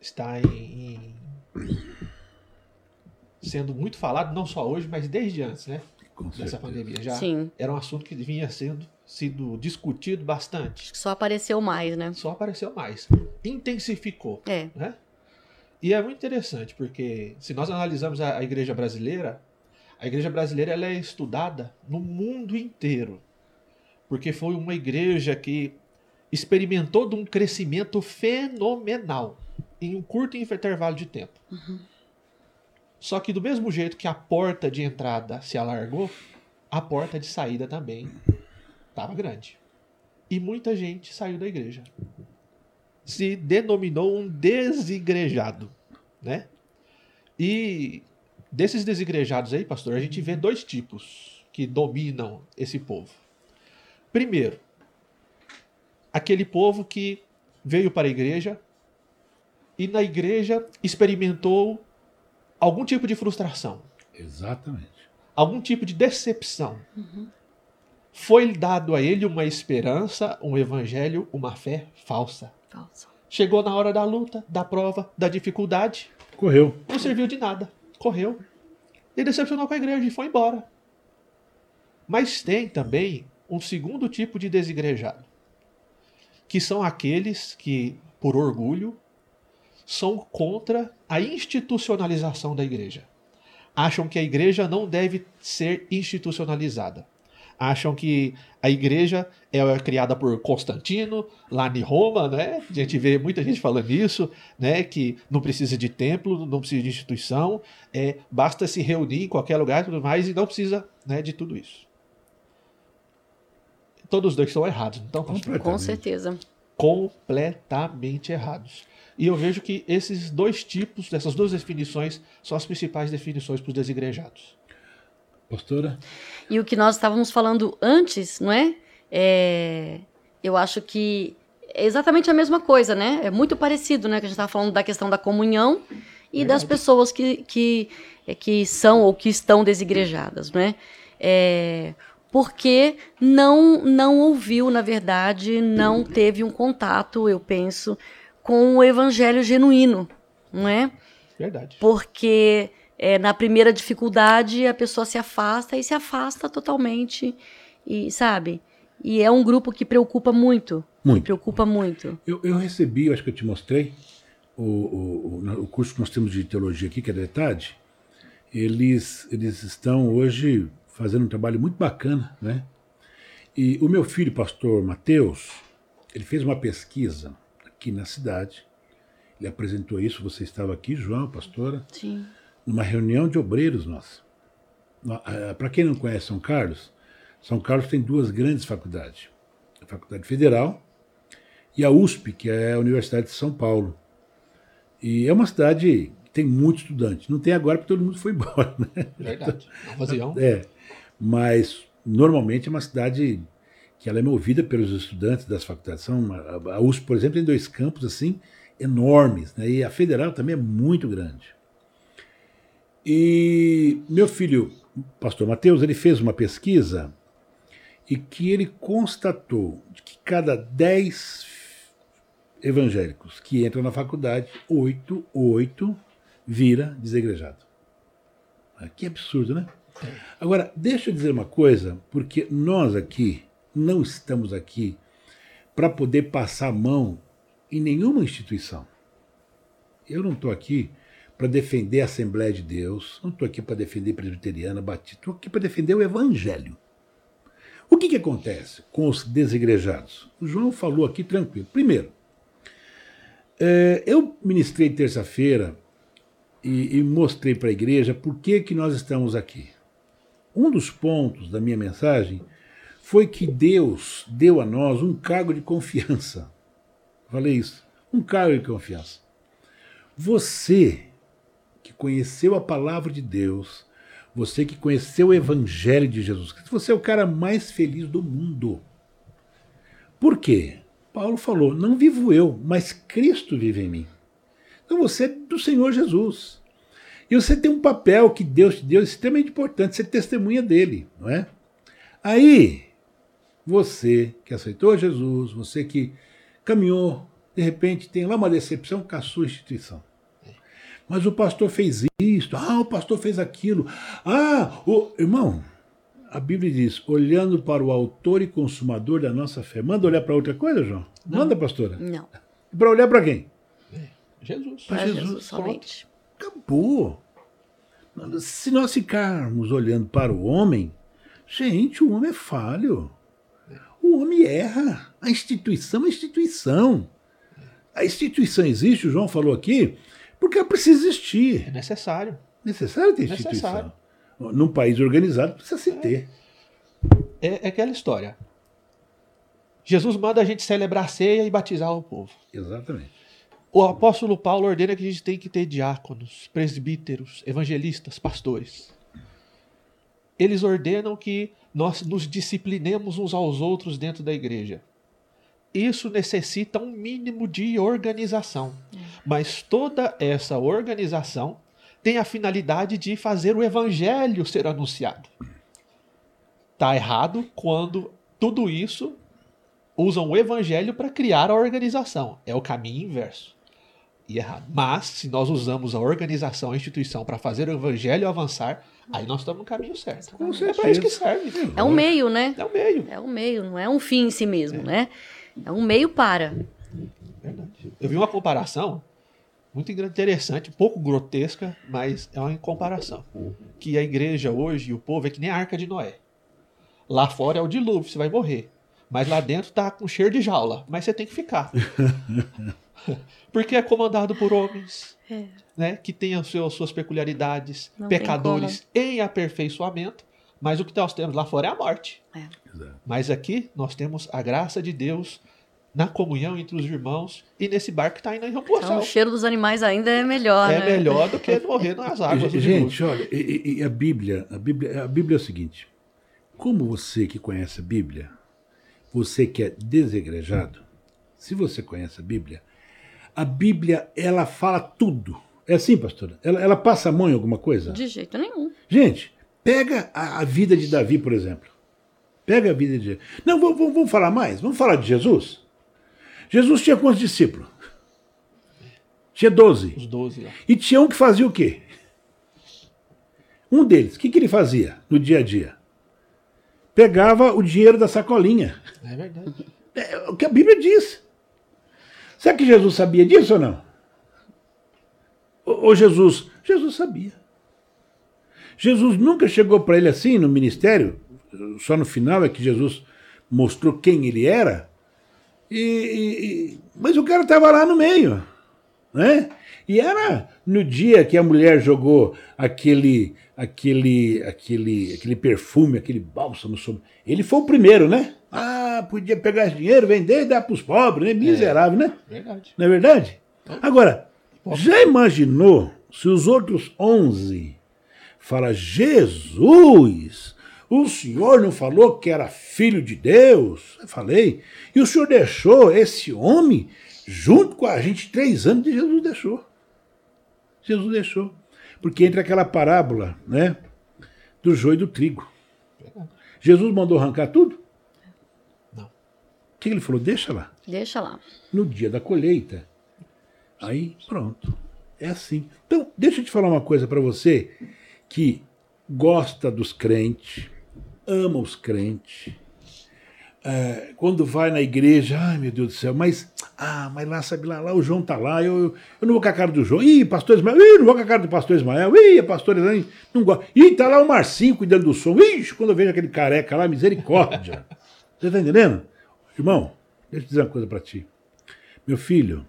[SPEAKER 3] está em- sendo muito falado, não só hoje, mas desde antes, né?
[SPEAKER 1] Com
[SPEAKER 3] Dessa
[SPEAKER 1] certeza.
[SPEAKER 3] pandemia. Já
[SPEAKER 2] Sim.
[SPEAKER 3] era um assunto que vinha sendo sido discutido bastante.
[SPEAKER 2] Só apareceu mais, né?
[SPEAKER 3] Só apareceu mais. Intensificou.
[SPEAKER 2] É.
[SPEAKER 3] né? E é muito interessante, porque se nós analisarmos a, a igreja brasileira, a igreja brasileira ela é estudada no mundo inteiro. Porque foi uma igreja que experimentou de um crescimento fenomenal em um curto intervalo de tempo. Só que do mesmo jeito que a porta de entrada se alargou, a porta de saída também estava grande. E muita gente saiu da igreja se denominou um desigrejado, né? E desses desigrejados aí, pastor, a gente vê dois tipos que dominam esse povo. Primeiro, aquele povo que veio para a igreja e na igreja experimentou algum tipo de frustração,
[SPEAKER 1] Exatamente.
[SPEAKER 3] algum tipo de decepção. Foi dado a ele uma esperança, um evangelho, uma fé falsa.
[SPEAKER 2] Falso.
[SPEAKER 3] Chegou na hora da luta, da prova, da dificuldade,
[SPEAKER 1] Correu.
[SPEAKER 3] não serviu de nada. Correu. E decepcionou com a igreja e foi embora. Mas tem também um segundo tipo de desigrejado, que são aqueles que, por orgulho, são contra a institucionalização da igreja. Acham que a igreja não deve ser institucionalizada. acham que a igreja é criada por Constantino, lá em Roma, né? A gente vê muita gente falando isso, né? Que não precisa de templo, não precisa de instituição, é, basta se reunir em qualquer lugar e tudo mais, e não precisa né, de tudo isso. Todos os dois estão errados, então,
[SPEAKER 2] Com certeza.
[SPEAKER 3] Completamente errados. E eu vejo que esses dois tipos, essas duas definições, são as principais definições para os desigrejados.
[SPEAKER 1] Pastora?
[SPEAKER 2] E o que nós estávamos falando antes, não é? é? Eu acho que é exatamente a mesma coisa, né? É muito parecido, né? Que a gente estava falando da questão da comunhão e Verdade. das pessoas que, que, que são ou que estão desigrejadas, não é? é porque não, não ouviu, na verdade, não teve um contato, eu penso, com o evangelho genuíno, não é?
[SPEAKER 3] Verdade.
[SPEAKER 2] Porque é, na primeira dificuldade a pessoa se afasta e se afasta totalmente, e sabe? E é um grupo que preocupa muito.
[SPEAKER 1] Muito.
[SPEAKER 2] preocupa muito.
[SPEAKER 1] Eu, eu recebi, eu acho que eu te mostrei, o, o, o curso que nós temos de teologia aqui, que é da ETAD, eles, eles estão hoje fazendo um trabalho muito bacana, né? E o meu filho, pastor Mateus, ele fez uma pesquisa aqui na cidade. Ele apresentou isso, você estava aqui, João, pastora?
[SPEAKER 2] Sim.
[SPEAKER 1] Numa reunião de obreiros nossa. Eh, Para quem não conhece São Carlos, São Carlos tem duas grandes faculdades. A Faculdade Federal e a USP, que é a Universidade de São Paulo. E é uma cidade que tem muitos estudantes. Não tem agora porque todo mundo foi embora. Né?
[SPEAKER 3] Verdade. Não
[SPEAKER 1] É. Mas normalmente é uma cidade que ela é movida pelos estudantes das faculdades. São, a USP, por exemplo, tem dois campos assim enormes, né? e a Federal também é muito grande. E meu filho, pastor Mateus, ele fez uma pesquisa e que ele constatou que cada dez evangélicos que entram na faculdade, oito, oito vira desegrejado. Que absurdo, né? Agora, deixa eu dizer uma coisa, porque nós aqui, não estamos aqui para poder passar a mão em nenhuma instituição. Eu não estou aqui para defender a Assembleia de Deus, não estou aqui para defender Presbiteriana, Batista, estou aqui para defender o Evangelho. O que, que acontece com os desigrejados? O João falou aqui tranquilo. Primeiro, é, eu ministrei terça-feira e, mostrei para a igreja por que, que nós estamos aqui. Um dos pontos da minha mensagem foi que Deus deu a nós um cargo de confiança. Falei isso, um cargo de confiança. Você que conheceu a palavra de Deus, você que conheceu o evangelho de Jesus Cristo, você é o cara mais feliz do mundo. Por quê? Paulo falou: Não vivo eu, mas Cristo vive em mim. Então você é do Senhor Jesus. E você tem um papel que Deus te deu extremamente importante, ser testemunha dele, não é? Aí, você que aceitou Jesus, você que caminhou, de repente tem lá uma decepção com a sua instituição. Mas o pastor fez isso, ah, o pastor fez aquilo. Ah, o irmão, a Bíblia diz: olhando para o autor e consumador da nossa fé. Manda olhar para outra coisa, João? Não. Manda, pastora?
[SPEAKER 2] Não.
[SPEAKER 1] Para olhar para quem?
[SPEAKER 3] Jesus.
[SPEAKER 2] Para Jesus, Jesus somente.
[SPEAKER 1] Acabou. Se nós ficarmos olhando para o homem, gente, o homem é falho. O homem erra. A instituição é instituição. A instituição existe, o João falou aqui, porque ela precisa existir.
[SPEAKER 3] É necessário.
[SPEAKER 1] Necessário ter instituição. Necessário. Num país organizado precisa se ter.
[SPEAKER 3] É, é aquela história. Jesus manda a gente celebrar a ceia e batizar o povo.
[SPEAKER 1] Exatamente.
[SPEAKER 3] O apóstolo Paulo ordena que a gente tem que ter diáconos, presbíteros, evangelistas, pastores. Eles ordenam que nós nos disciplinemos uns aos outros dentro da igreja. Isso necessita um mínimo de organização. Mas toda essa organização tem a finalidade de fazer o evangelho ser anunciado. Está errado quando tudo isso usam o evangelho para criar a organização. É o caminho inverso e errado. Mas, se nós usamos a organização, a instituição para fazer o evangelho avançar, aí nós estamos no caminho certo.
[SPEAKER 1] Com
[SPEAKER 3] é para isso que serve.
[SPEAKER 2] É um meio, né?
[SPEAKER 3] É um meio.
[SPEAKER 2] É um meio, não é um fim em si mesmo, é. né? É um meio para.
[SPEAKER 3] Verdade. Eu vi uma comparação muito interessante, um pouco grotesca, mas é uma comparação. Que a igreja hoje e o povo é que nem a arca de Noé. Lá fora é o dilúvio, você vai morrer. Mas lá dentro tá com cheiro de jaula. Mas você tem que ficar. Porque é comandado por homens.
[SPEAKER 2] É.
[SPEAKER 3] Né, que têm as suas, suas peculiaridades,
[SPEAKER 2] Não
[SPEAKER 3] pecadores em aperfeiçoamento, mas o que nós temos lá fora é a morte.
[SPEAKER 2] É.
[SPEAKER 3] Mas aqui nós temos a graça de Deus na comunhão entre os irmãos e nesse barco que está indo em rumo ao
[SPEAKER 2] Então, o cheiro dos animais ainda é melhor,
[SPEAKER 3] É
[SPEAKER 2] né?
[SPEAKER 3] melhor do que morrer nas águas do
[SPEAKER 1] Gente, olha, e, e- e a Bíblia, a Bíblia, a Bíblia é o seguinte: como você que conhece a Bíblia, você que é desegrejado, se você conhece a Bíblia, a Bíblia ela fala tudo. É assim, pastora? Ela, ela passa a mão em alguma coisa?
[SPEAKER 2] De jeito nenhum.
[SPEAKER 1] Gente, pega a, a vida de Davi, por exemplo. Pega a vida de. Não, vamos, vamos- vamos falar mais? Vamos falar de Jesus? Jesus tinha quantos discípulos? Tinha doze.
[SPEAKER 3] Os 12 lá.
[SPEAKER 1] E tinha um que fazia o quê? Um deles, o que, que ele fazia no dia a dia? Pegava o dinheiro da sacolinha.
[SPEAKER 3] É verdade.
[SPEAKER 1] É o que a Bíblia diz. Será que Jesus sabia disso ou não? Ou Jesus? Jesus sabia. Jesus nunca chegou para ele assim no ministério, só no final é que Jesus mostrou quem ele era. E- e- mas o cara estava lá no meio, né? E era no dia que a mulher jogou aquele, aquele, aquele, aquele perfume, aquele bálsamo sobre. Ele foi o primeiro, né? Ah, podia pegar esse dinheiro, vender e dar para os pobres, né? Miserável, né?
[SPEAKER 3] Verdade.
[SPEAKER 1] Não é verdade? Agora, já imaginou se os outros 11 falam, Jesus, o senhor não falou que era filho de Deus? Eu falei. E o senhor deixou esse homem junto com a gente três anos e Jesus deixou. Jesus deixou. Porque entra aquela parábola, né? Do joio e do trigo. Jesus mandou arrancar tudo? Que ele falou? Deixa lá
[SPEAKER 2] Deixa lá.
[SPEAKER 1] no dia da colheita. Aí, pronto. É assim. Então, deixa eu te falar uma coisa para você que gosta dos crentes, ama os crentes. é, quando vai na igreja, ai meu Deus do céu, mas, ah, mas lá, sabe lá, lá o João tá lá, eu, eu não vou com a cara do João, ih, pastor Ismael, ih, não vou com a cara do pastor Ismael, ih, a pastora Elaine, não gosta, ih, tá lá o Marcinho cuidando do som, ixi, quando eu vejo aquele careca lá, misericórdia. Você tá entendendo? Irmão, deixa eu dizer uma coisa para ti. Meu filho,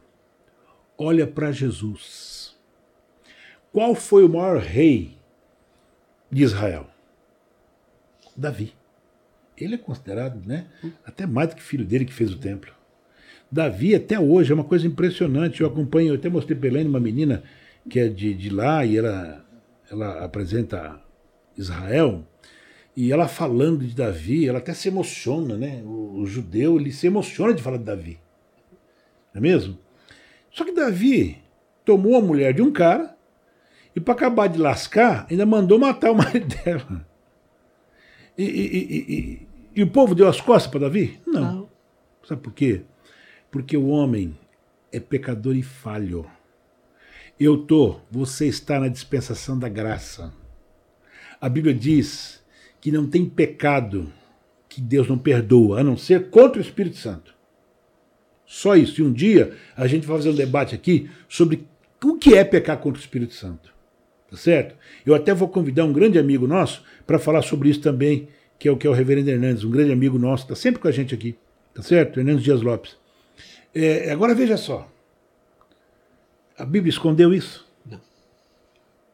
[SPEAKER 1] olha para Jesus. Qual foi o maior rei de Israel? Davi. Ele é considerado, né? Até mais do que filho dele que fez o templo. Davi, até hoje, é uma coisa impressionante. Eu acompanho, eu até mostrei para Helene, uma menina que é de, de lá, e ela, ela apresenta Israel. E ela falando de Davi, ela até se emociona, né? O, o judeu, ele se emociona de falar de Davi. Não é mesmo? Só que Davi tomou a mulher de um cara e, para acabar de lascar, ainda mandou matar o marido dela. E, e- e- e- o povo deu as costas para Davi? Não.
[SPEAKER 3] Não.
[SPEAKER 1] Sabe por quê? Porque o homem é pecador e falho. Eu tô, você está na dispensação da graça. A Bíblia diz que não tem pecado que Deus não perdoa, a não ser contra o Espírito Santo. Só isso. E um dia a gente vai fazer um debate aqui sobre o que é pecar contra o Espírito Santo. Tá certo? Eu até vou convidar um grande amigo nosso para falar sobre isso também, que é o que é o Reverendo Hernandes, um grande amigo nosso, está sempre com a gente aqui. Tá certo? Hernandes Dias Lopes. É, agora veja só. A Bíblia escondeu isso?
[SPEAKER 3] Não.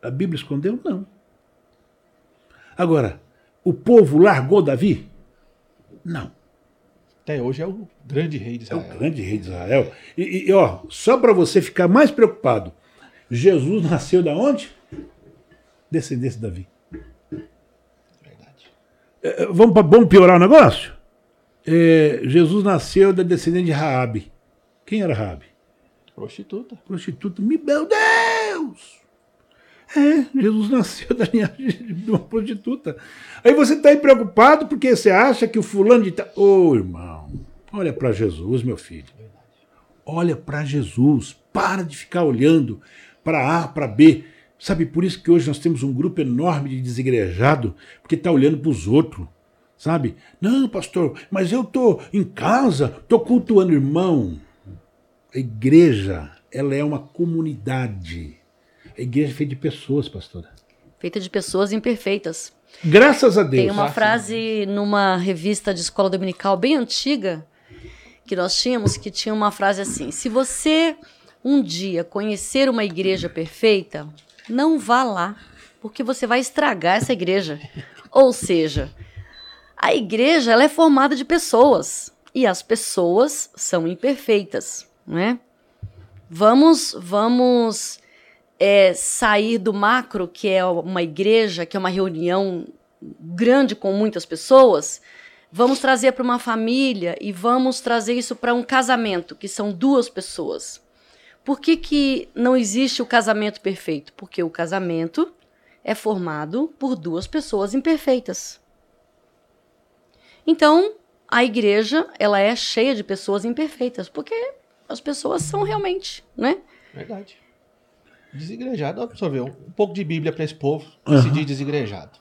[SPEAKER 1] A Bíblia escondeu? Não. Agora, o povo largou Davi? Não.
[SPEAKER 3] Até hoje é o grande rei de
[SPEAKER 1] É o
[SPEAKER 3] Israel.
[SPEAKER 1] grande rei de Israel. E, e, ó, só para você ficar mais preocupado, Jesus nasceu da onde? Descendência de Davi.
[SPEAKER 3] Verdade.
[SPEAKER 1] É, vamos, pra- vamos piorar o negócio? É, Jesus nasceu da descendente de Raabe. Quem era Raabe?
[SPEAKER 3] Prostituta.
[SPEAKER 1] Prostituta. Me- Meu Deus! É, Jesus nasceu da linhagem de uma prostituta. Aí você está aí preocupado porque você acha que o fulano de... ta- Ô, irmão, olha para Jesus, meu filho. Olha para Jesus. Para de ficar olhando para A, para B. Sabe, por isso que hoje nós temos um grupo enorme de desigrejado, porque está olhando para os outros. Sabe? Não, pastor, mas eu tô em casa, tô cultuando irmão. A igreja, ela é uma comunidade. A igreja é feita de pessoas, pastora.
[SPEAKER 2] feita de pessoas imperfeitas.
[SPEAKER 1] Graças a Deus.
[SPEAKER 2] Tem uma
[SPEAKER 3] Graças a
[SPEAKER 2] frase numa revista de escola dominical bem antiga que nós tínhamos que tinha uma frase assim: se você um dia conhecer uma igreja perfeita, não vá lá, porque você vai estragar essa igreja. Ou seja, a igreja ela é formada de pessoas e as pessoas são imperfeitas, né? Vamos, vamos é, sair do macro, que é uma igreja, que é uma reunião grande com muitas pessoas, vamos trazer para uma família e vamos trazer isso para um casamento, que são duas pessoas. Por que, que não existe o casamento perfeito? Porque o casamento é formado por duas pessoas imperfeitas. Então, a igreja, ela é cheia de pessoas imperfeitas, porque as pessoas são realmente, né?
[SPEAKER 3] Verdade. Desigrejado, ver, um pouco de Bíblia para esse povo que se
[SPEAKER 1] Aham.
[SPEAKER 3] diz desigrejado.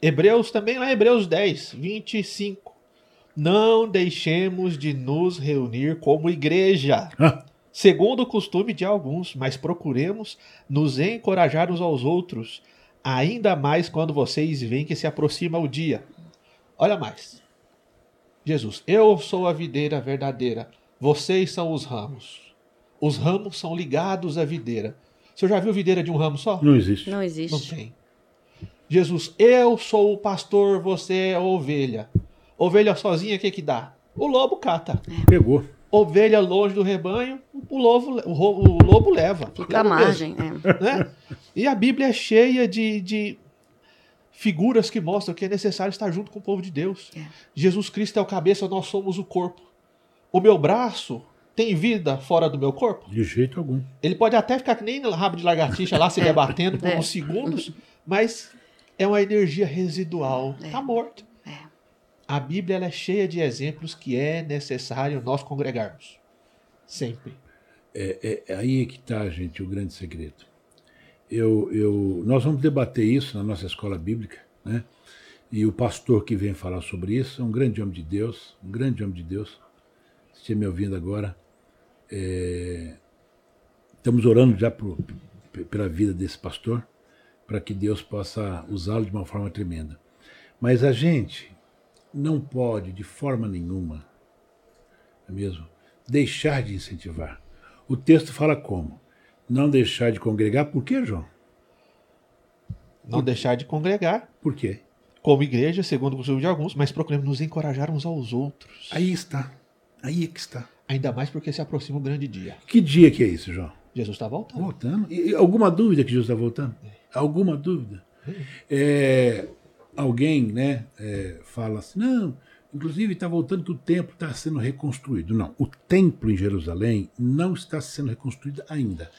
[SPEAKER 3] Hebreus também, lá Hebreus 10, 25. Não deixemos de nos reunir como igreja, segundo o costume de alguns, mas procuremos nos encorajar uns aos outros, ainda mais quando vocês veem que se aproxima o dia. Olha mais. Jesus, eu sou a videira verdadeira, vocês são os ramos. Os ramos são ligados à videira. Você já viu videira de um ramo só?
[SPEAKER 1] não existe.
[SPEAKER 2] Não
[SPEAKER 3] Não
[SPEAKER 2] existe.
[SPEAKER 3] tem. Jesus, eu sou o pastor, você é a ovelha. Ovelha sozinha, o que que dá? O lobo cata.
[SPEAKER 1] Pegou.
[SPEAKER 3] Ovelha longe do rebanho, o lobo, o lobo leva.
[SPEAKER 2] Fica à margem. é.
[SPEAKER 3] né? E a Bíblia é cheia de, de figuras que mostram que é necessário estar junto com o povo de Deus.
[SPEAKER 2] É.
[SPEAKER 3] Jesus Cristo é o cabeça, nós somos o corpo. O meu braço tem vida fora do meu corpo?
[SPEAKER 1] De jeito algum.
[SPEAKER 3] Ele pode até ficar que nem rabo de lagartixa lá se debatendo por
[SPEAKER 2] É.
[SPEAKER 3] uns segundos, mas é uma energia residual.
[SPEAKER 2] É.
[SPEAKER 3] Está morto.
[SPEAKER 2] É.
[SPEAKER 3] A Bíblia ela é cheia de exemplos que é necessário nós congregarmos. Sempre.
[SPEAKER 1] É, é aí é que está, gente, o grande segredo. Eu, eu, nós vamos debater isso na nossa escola bíblica, né? E o pastor que vem falar sobre isso é um grande homem de Deus, um grande homem de Deus. Se estiver me ouvindo agora, é, estamos orando já por, pela vida desse pastor, para que Deus possa usá-lo de uma forma tremenda. Mas a gente não pode, de forma nenhuma, é mesmo, deixar de incentivar. O texto fala como? Não deixar de congregar, por quê, João?
[SPEAKER 3] Não deixar de congregar
[SPEAKER 1] Por quê?
[SPEAKER 3] como igreja, segundo o costume de alguns, mas procuramos nos encorajar uns aos outros.
[SPEAKER 1] Aí está. Aí é que está.
[SPEAKER 3] Ainda mais porque se aproxima o grande dia.
[SPEAKER 1] Que dia que é isso, João?
[SPEAKER 3] Jesus está voltando.
[SPEAKER 1] Voltando. E, alguma dúvida que Jesus está voltando? Alguma dúvida? É, alguém né, é, fala assim, não, inclusive está voltando que o templo está sendo reconstruído. Não, o templo em Jerusalém não está sendo reconstruído ainda.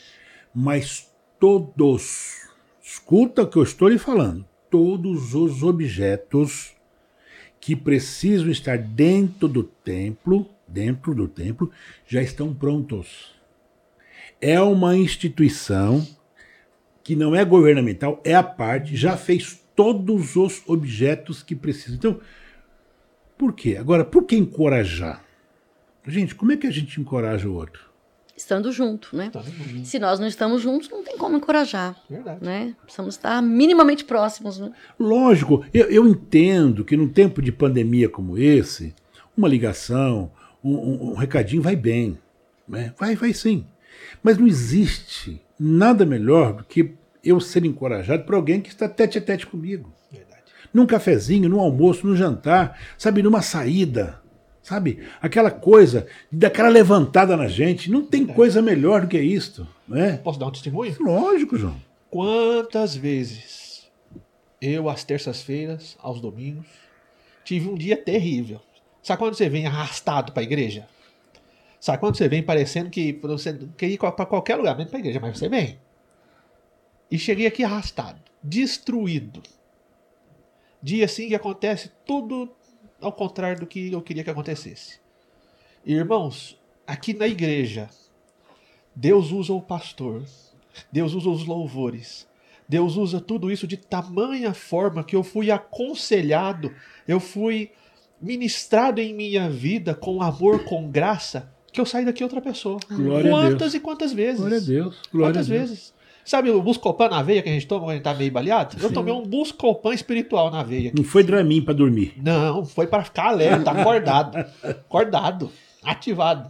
[SPEAKER 1] Mas todos, escuta o que eu estou lhe falando, todos os objetos que precisam estar dentro do templo, dentro do templo, já estão prontos é uma instituição que não é governamental, é a parte, já fez todos os objetos que precisa. Então, por quê? Agora, por que encorajar? Gente, como é que a gente encoraja o outro?
[SPEAKER 2] Estando junto, né? Se nós não estamos juntos, não tem como encorajar,
[SPEAKER 3] Verdade.
[SPEAKER 2] né? Precisamos estar minimamente próximos, né?
[SPEAKER 1] Lógico, eu, eu entendo que num tempo de pandemia como esse, uma ligação, um, um- um recadinho vai bem. Né? Vai, vai sim. Mas não existe nada melhor do que eu ser encorajado por alguém que está tete a tete comigo.
[SPEAKER 3] Verdade.
[SPEAKER 1] num cafezinho, num almoço, num jantar, sabe, numa saída, sabe? Aquela coisa, daquela levantada na gente. Não tem coisa melhor do que isto, né?
[SPEAKER 3] Posso dar um testemunho?
[SPEAKER 1] Lógico, João.
[SPEAKER 3] Quantas vezes eu, às terças-feiras, aos domingos, tive um dia terrível. Sabe quando você vem arrastado para a igreja? Sabe quando você vem parecendo que você quer ir para qualquer lugar, menos para a igreja, mas você vem. E cheguei aqui arrastado, destruído. Dia assim que acontece tudo ao contrário do que eu queria que acontecesse. Irmãos, aqui na igreja, Deus usa o pastor, Deus usa os louvores, Deus usa tudo isso de tamanha forma que eu fui aconselhado, eu fui ministrado em minha vida com amor, com graça, que eu saí daqui outra pessoa.
[SPEAKER 1] Glória a
[SPEAKER 3] quantas
[SPEAKER 1] Deus.
[SPEAKER 3] e quantas vezes?
[SPEAKER 1] Glória a Deus. Glória
[SPEAKER 3] Quantas
[SPEAKER 1] a Deus.
[SPEAKER 3] vezes? Sabe o Buscopan na veia que a gente toma quando a gente tá meio baleado? Eu tomei um Buscopan espiritual na veia.
[SPEAKER 1] Não foi Dramin pra dormir.
[SPEAKER 3] Não, foi para ficar alerta, acordado. acordado, ativado.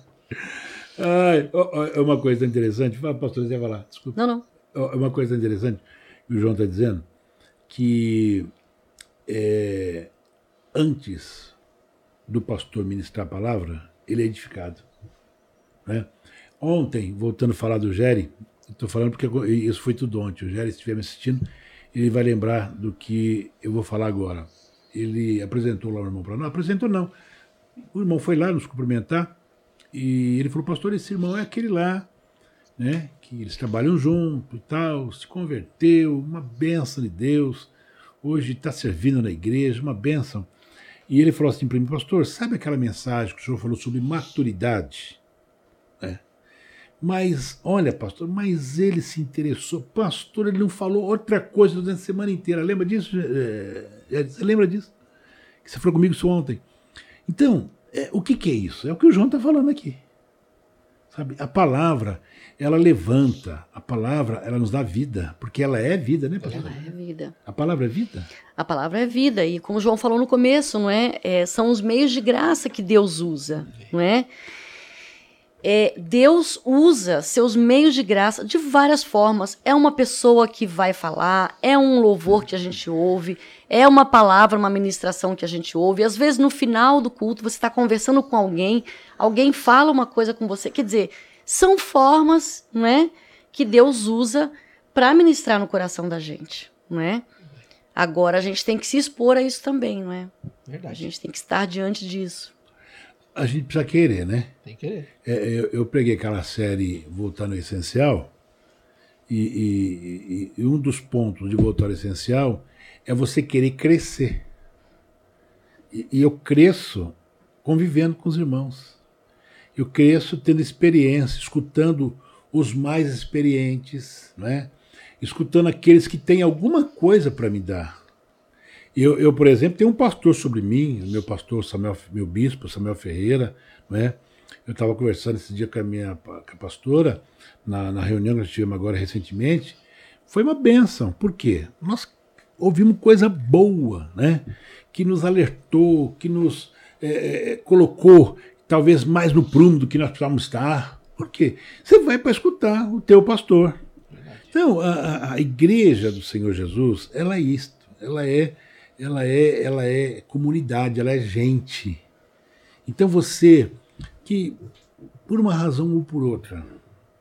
[SPEAKER 1] É uma coisa interessante. Fala, pastor, você vai falar. Desculpa.
[SPEAKER 2] Não, não.
[SPEAKER 1] É uma coisa interessante que o João está dizendo, que é, antes do pastor ministrar a palavra, ele é edificado. né? Ontem, voltando a falar do Jerry, estou falando porque isso foi tudo ontem. O Jerry, se estiver me assistindo, ele vai lembrar do que eu vou falar agora. Ele apresentou lá o irmão para nós. Apresentou não. O irmão foi lá nos cumprimentar e ele falou, pastor, esse irmão é aquele lá, né? Que eles trabalham junto e tal, se converteu, uma benção de Deus. Hoje está servindo na igreja, uma benção. E ele falou assim para mim, pastor, sabe aquela mensagem que o senhor falou sobre maturidade? É. Mas, olha, pastor, mas ele se interessou. Pastor, ele não falou outra coisa durante a semana inteira. Lembra disso? É, Você lembra disso? Que você falou comigo isso ontem. Então, é, o que, que é isso? É o que o João está falando aqui. Sabe? A palavra, ela levanta. A palavra, ela nos dá vida. Porque ela é vida, né, pastor?
[SPEAKER 2] Ela é vida.
[SPEAKER 1] A palavra é vida?
[SPEAKER 2] A palavra é vida. E como o João falou no começo, não é? É, são os meios de graça que Deus usa, não é? É, Deus usa seus meios de graça de várias formas. É uma pessoa que vai falar, é um louvor que a gente ouve, é uma palavra, uma ministração que a gente ouve. Às vezes, no final do culto, você está conversando com alguém, alguém fala uma coisa com você. Quer dizer, são formas não é, que Deus usa para ministrar no coração da gente. Não é? Agora a gente tem que se expor a isso também, não é? A
[SPEAKER 3] Verdade.
[SPEAKER 2] gente tem que estar diante disso.
[SPEAKER 1] A gente precisa querer, né?
[SPEAKER 3] Tem que querer.
[SPEAKER 1] É, eu, eu preguei aquela série Voltar no Essencial, e, e- e- e um dos pontos de voltar ao essencial é você querer crescer. E, e eu cresço convivendo com os irmãos. Eu cresço tendo experiência, escutando os mais experientes, né? escutando aqueles que têm alguma coisa para me dar. Eu, eu, por exemplo, tenho um pastor sobre mim, meu pastor, Samuel, meu bispo, Samuel Ferreira, né? Eu estava conversando esse dia com a minha com a pastora, na, na reunião que nós tivemos agora recentemente. Foi uma benção. Por quê? Nós ouvimos coisa boa, né? Que nos alertou, que nos eh, eh, colocou talvez mais no prumo do que nós precisávamos estar. Por quê? Você vai para escutar o teu pastor. Então, a- a igreja do Senhor Jesus, ela é isto. Ela é, ela é, ela é comunidade, ela é gente. Então você que por uma razão ou por outra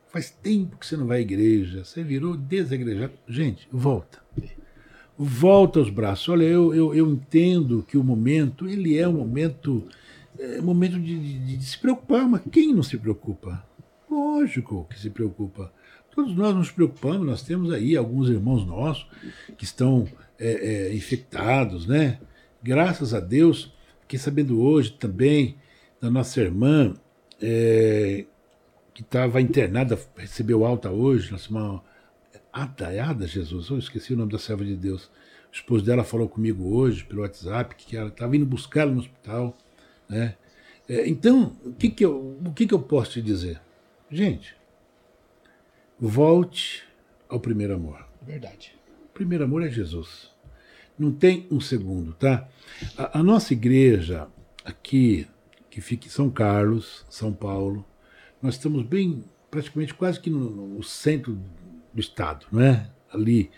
[SPEAKER 1] faz tempo que você não vai à igreja, você virou desegrejado, gente, volta. Volta aos braços. Olha, eu, eu, eu entendo que o momento, ele é um momento, é um momento de, de- de se preocupar, mas quem não se preocupa? Lógico que se preocupa. Todos nós nos preocupamos, nós temos aí alguns irmãos nossos que estão é, é, infectados, né? Graças a Deus, fiquei sabendo hoje também da nossa irmã é, que estava internada, recebeu alta hoje, nossa irmã Ada, é Ada Jesus, eu esqueci o nome da serva de Deus. O esposo dela falou comigo hoje pelo WhatsApp que ela estava indo buscar ela no hospital, né? É, então, o que que eu, o que que eu posso te dizer? Gente, volte ao primeiro amor.
[SPEAKER 3] Verdade.
[SPEAKER 1] O primeiro amor é Jesus. Não tem um segundo, tá? A, a nossa igreja aqui, que fica em São Carlos, São Paulo, nós estamos bem, praticamente quase que no, no centro do estado, não é? Ali.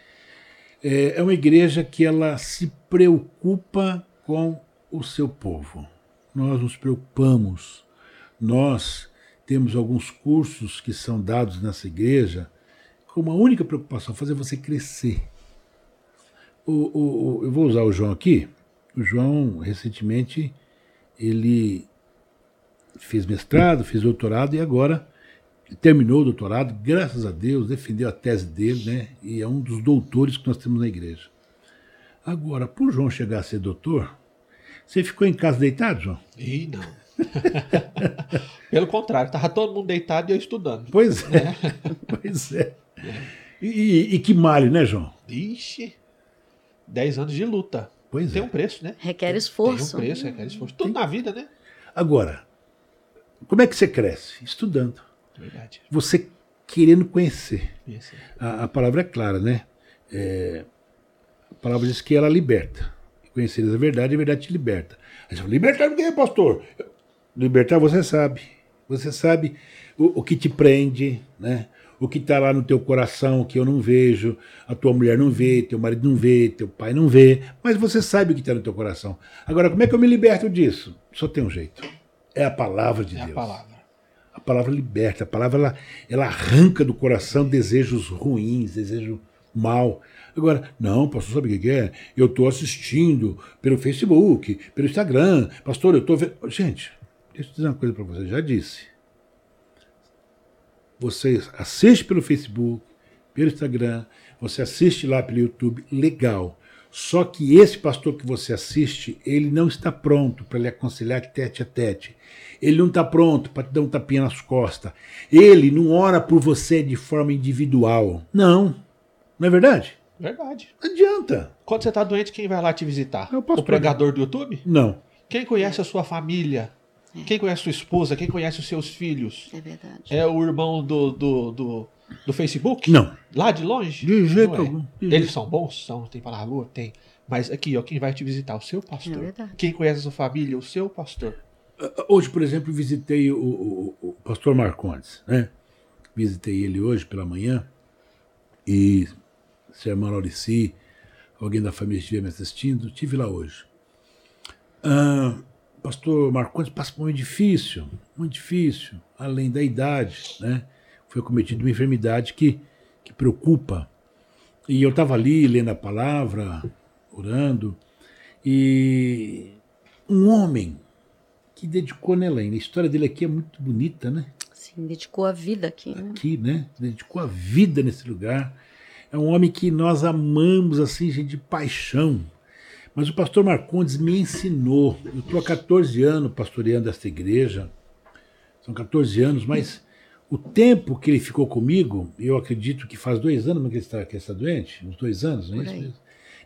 [SPEAKER 1] É, é uma igreja que ela se preocupa com o seu povo. Nós nos preocupamos. Nós temos alguns cursos que são dados nessa igreja com uma única preocupação, fazer você crescer. O, o- o- eu vou usar o João aqui. O João, recentemente, ele fez mestrado, fez doutorado e agora terminou o doutorado, graças a Deus, defendeu a tese dele, né? E é um dos doutores que nós temos na igreja. Agora, para o João chegar a ser doutor, você ficou em casa deitado, João?
[SPEAKER 3] Ih, não. Pelo contrário, estava todo mundo deitado e eu estudando.
[SPEAKER 1] Pois é. Né? Pois é. E, e, e, que malho, né, João?
[SPEAKER 3] Ixi, 10 anos de luta.
[SPEAKER 1] Pois
[SPEAKER 3] tem
[SPEAKER 1] é.
[SPEAKER 3] um preço, né?
[SPEAKER 2] Requer esforço.
[SPEAKER 3] Tem um preço, requer uhum. esforço. Tudo tem... na vida, né?
[SPEAKER 1] Agora, como é que você cresce? Estudando. Verdade. Você querendo conhecer. A, a, palavra é clara, né? É, a palavra diz que ela liberta. conhecer a verdade, a verdade te liberta. Aí você fala, libertar o quê, pastor? Libertar você sabe. Você sabe o, o que te prende, né? o que está lá no teu coração que eu não vejo, a tua mulher não vê, teu marido não vê, teu pai não vê, mas você sabe o que está no teu coração. Agora, como é que eu me liberto disso? Só tem um jeito. É a palavra de
[SPEAKER 3] é
[SPEAKER 1] Deus.
[SPEAKER 3] A palavra.
[SPEAKER 1] A palavra liberta, a palavra ela, ela arranca do coração desejos ruins, desejo mal. Agora, não, pastor, sabe o que é? Eu estou assistindo pelo Facebook, pelo Instagram. Pastor, eu estou vendo. Gente, deixa eu dizer uma coisa para você, já disse. Você assiste pelo Facebook, pelo Instagram, você assiste lá pelo YouTube, legal. Só que esse pastor que você assiste, ele não está pronto para lhe aconselhar tete a tete. Ele não está pronto para te dar um tapinha nas costas. Ele não ora por você de forma individual. Não. Não é verdade?
[SPEAKER 3] Verdade.
[SPEAKER 1] Não adianta.
[SPEAKER 3] Quando você está doente, quem vai lá te visitar?
[SPEAKER 1] É o pastor.
[SPEAKER 3] O pregador do YouTube?
[SPEAKER 1] Não.
[SPEAKER 3] Quem conhece a sua família?
[SPEAKER 2] É.
[SPEAKER 3] Quem conhece sua esposa? Quem conhece os seus filhos?
[SPEAKER 2] É verdade.
[SPEAKER 3] É o irmão do, do, do, do Facebook?
[SPEAKER 1] Não.
[SPEAKER 3] Lá de longe?
[SPEAKER 1] De jeito
[SPEAKER 3] é.
[SPEAKER 1] algum. De
[SPEAKER 3] Eles são bons? São, tem para a rua? Tem. Mas aqui, ó, quem vai te visitar? O seu pastor.
[SPEAKER 2] É verdade.
[SPEAKER 3] quem conhece a sua família? O seu pastor.
[SPEAKER 1] Hoje, por exemplo, visitei o, o- o pastor Marcondes, né? Visitei ele hoje pela manhã e se a irmã Laurici, alguém da família estiver me assistindo, estive lá hoje. Ah, pastor Marcondes passa por um momento difícil, muito difícil, além da idade, né? Foi cometido uma enfermidade que, que preocupa. E eu estava ali lendo a palavra, orando, e um homem que dedicou, Elaine? A história dele aqui é muito bonita, né?
[SPEAKER 2] Sim, dedicou a vida aqui, né?
[SPEAKER 1] Aqui, né? Dedicou a vida nesse lugar. É um homem que nós amamos, assim, gente, de paixão. Mas o pastor Marcondes me ensinou. Eu estou há 14 anos pastoreando esta igreja. São 14 anos, mas o tempo que ele ficou comigo, eu acredito que faz dois anos que ele está, que ele está doente, uns dois anos, não é isso mesmo?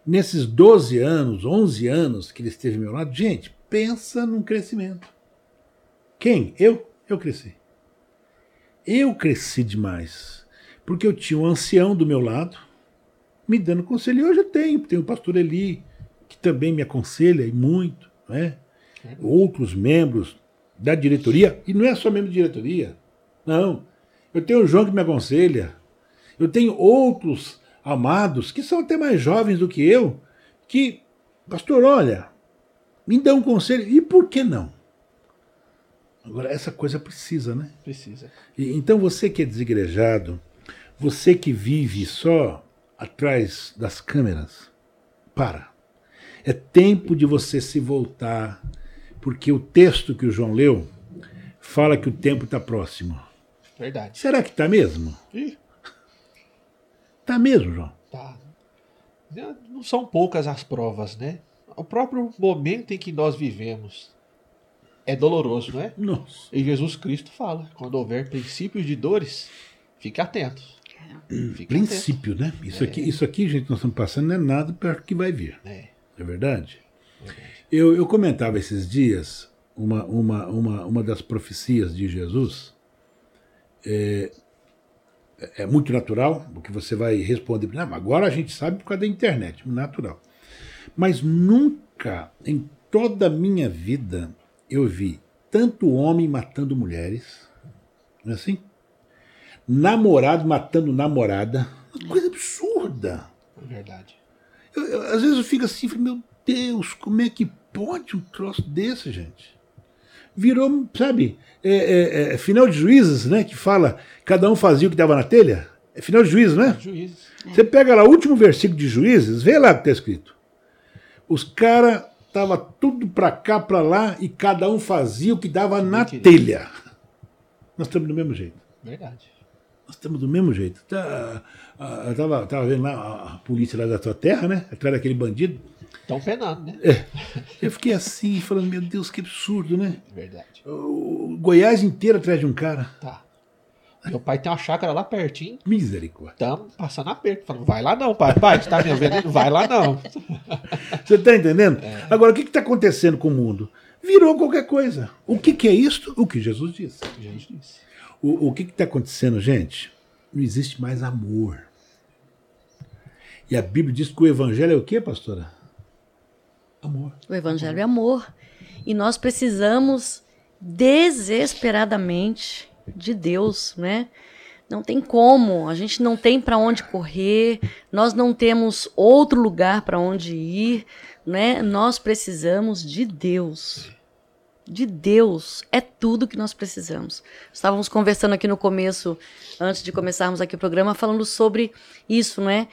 [SPEAKER 1] Nesses 12 anos, 11 anos que ele esteve ao meu lado, gente, pensa num crescimento. Quem? Eu? Eu cresci. Eu cresci demais. Porque eu tinha um ancião do meu lado, me dando conselho. E hoje eu tenho. Tenho o pastor Eli, que também me aconselha e muito. Né? Outros membros da diretoria. E não é só membro de diretoria. Não. Eu tenho o João que me aconselha. Eu tenho outros amados, que são até mais jovens do que eu, que, pastor, olha, me dão um conselho. E por que não? Agora, essa coisa precisa, né?
[SPEAKER 3] Precisa.
[SPEAKER 1] E, então você que é desigrejado, você que vive só atrás das câmeras, para. É tempo de você se voltar, porque o texto que o João leu fala que o tempo está próximo.
[SPEAKER 3] Verdade.
[SPEAKER 1] Será que está mesmo? Está mesmo, João.
[SPEAKER 3] tá. Não são poucas as provas, né? O próprio momento em que nós vivemos é doloroso, não é?
[SPEAKER 1] Nossa.
[SPEAKER 3] E Jesus Cristo fala: quando houver princípios de dores, fique atento. Fique
[SPEAKER 1] Princípio, né? Isso aqui, isso aqui, gente, nós estamos passando não é nada perto do que vai vir.
[SPEAKER 3] atento. É.
[SPEAKER 1] É verdade? Eu, eu comentava esses dias uma, uma, uma, uma das profecias de Jesus. É, é muito natural, porque você vai responder. Não, agora a gente sabe por causa da internet. Natural. Mas nunca em toda a minha vida eu vi tanto homem matando mulheres. Não é assim? Namorado matando namorada. Uma coisa absurda.
[SPEAKER 3] É verdade.
[SPEAKER 1] Eu- eu- às vezes eu fico assim, meu Deus, como é que pode um troço desse, gente? Virou, sabe, é, é, é, final de juízes, né? Que fala, cada um fazia o que dava na telha. É final de juízes, né?
[SPEAKER 3] Juízes.
[SPEAKER 1] Você pega lá o último versículo de juízes, vê lá o que está escrito. Os caras tava tudo pra cá, pra lá, e cada um fazia o que dava na telha. Nós estamos do mesmo jeito.
[SPEAKER 3] Verdade.
[SPEAKER 1] Nós estamos do mesmo jeito. Tá, eu tava, tava vendo lá a, polícia lá da tua terra, né? Atrás daquele bandido.
[SPEAKER 3] Estão penando, né?
[SPEAKER 1] Eu fiquei assim, falando, meu Deus, que absurdo, né?
[SPEAKER 3] Verdade.
[SPEAKER 1] O Goiás inteiro atrás de um cara.
[SPEAKER 3] Tá. Meu pai tem uma chácara lá pertinho.
[SPEAKER 1] Misericórdia.
[SPEAKER 3] Estamos passando aperto. Falando, vai lá não, pai. Pai, você tá me ouvindo? Vai lá não.
[SPEAKER 1] Você está entendendo? Agora, o que está acontecendo com o mundo? Virou qualquer coisa. O que, que é isto? O que Jesus disse.
[SPEAKER 3] Jesus disse.
[SPEAKER 1] O, o que está acontecendo, gente? não existe mais amor. E a Bíblia diz que o evangelho é o quê, pastora? Amor.
[SPEAKER 2] O evangelho é amor. E nós precisamos desesperadamente de Deus, né? Não tem como, a gente não tem para onde correr, nós não temos outro lugar para onde ir, né? Nós precisamos de Deus. De Deus é tudo que nós precisamos. Estávamos conversando aqui no começo, antes de começarmos aqui o programa, falando sobre isso, né?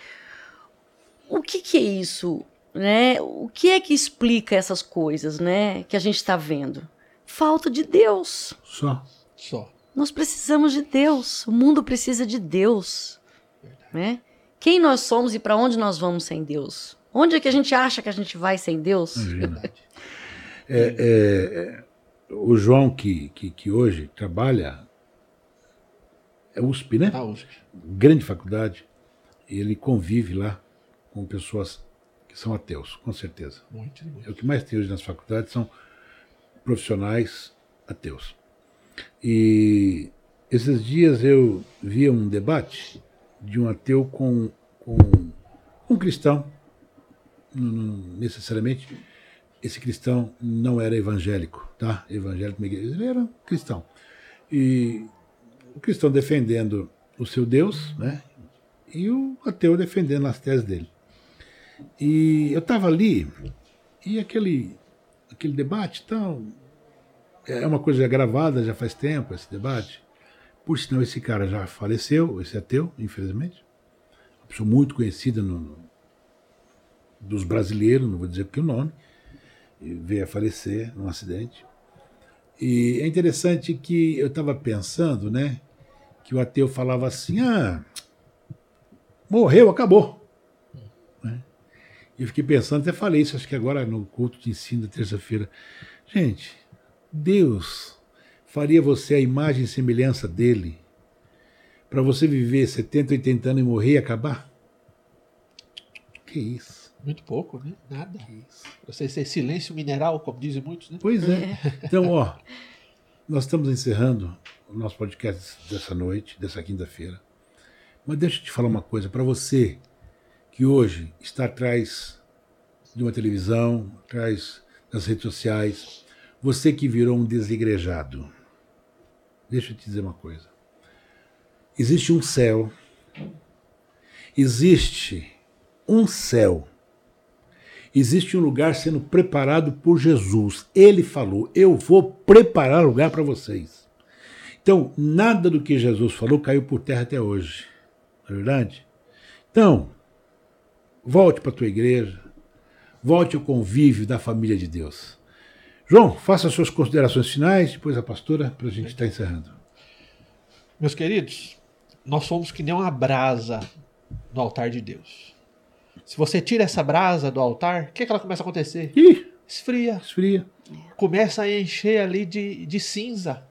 [SPEAKER 2] O que, que é isso, né? O que é que explica essas coisas, né? Que a gente está vendo? Falta de Deus.
[SPEAKER 1] Só.
[SPEAKER 3] Só.
[SPEAKER 2] Nós precisamos de Deus. O mundo precisa de Deus. Né? Quem nós somos e para onde nós vamos sem Deus? Onde é que a gente acha que a gente vai sem Deus?
[SPEAKER 1] É, é, é, o João, que, que, que, hoje trabalha, é USP, né?
[SPEAKER 3] A USP.
[SPEAKER 1] Grande faculdade. Ele convive lá com pessoas que são ateus, com certeza.
[SPEAKER 3] Muito, muito.
[SPEAKER 1] É o que mais tem hoje nas faculdades são profissionais ateus. E esses dias eu via um debate de um ateu com, com um cristão, não, necessariamente esse cristão não era evangélico, tá? Evangélico, ele era cristão. E o cristão defendendo o seu Deus, né? E o ateu defendendo as teses dele. E eu estava ali e aquele aquele debate tal, é uma coisa já gravada, já faz tempo esse debate. Por sinal, esse cara já faleceu, esse ateu, infelizmente. Uma pessoa muito conhecida no, dos brasileiros, não vou dizer porque o nome, veio a falecer num acidente. E é interessante que eu estava pensando, né, que o ateu falava assim: ah, morreu, acabou. Né? E eu fiquei pensando, até falei isso, acho que agora no culto de ensino da terça-feira. Gente, Deus faria você a imagem e semelhança dele para você viver 70, 80 anos e morrer e acabar? Que isso?
[SPEAKER 3] Muito pouco, né? Nada. Que isso. Você ser silêncio mineral, como dizem muitos, né?
[SPEAKER 1] Pois é. é. Então, ó, nós estamos encerrando o nosso podcast dessa noite, dessa quinta-feira. Mas deixa eu te falar uma coisa. Para você que hoje está atrás de uma televisão, atrás das redes sociais, você que virou um desigrejado, deixa eu te dizer uma coisa. Existe um céu, existe um céu, existe um lugar sendo preparado por Jesus. Ele falou: Eu vou preparar lugar para vocês. Então, nada do que Jesus falou caiu por terra até hoje. Não é verdade? Então, volte para a tua igreja, volte ao convívio da família de Deus. João, faça as suas considerações finais, depois a pastora, para a gente estar tá encerrando.
[SPEAKER 3] Meus queridos, nós somos que nem uma brasa no altar de Deus. Se você tira essa brasa do altar, o que, é que ela começa a acontecer?
[SPEAKER 1] Ih,
[SPEAKER 3] Esfria.
[SPEAKER 1] Esfria.
[SPEAKER 3] Começa a encher ali de, de cinza.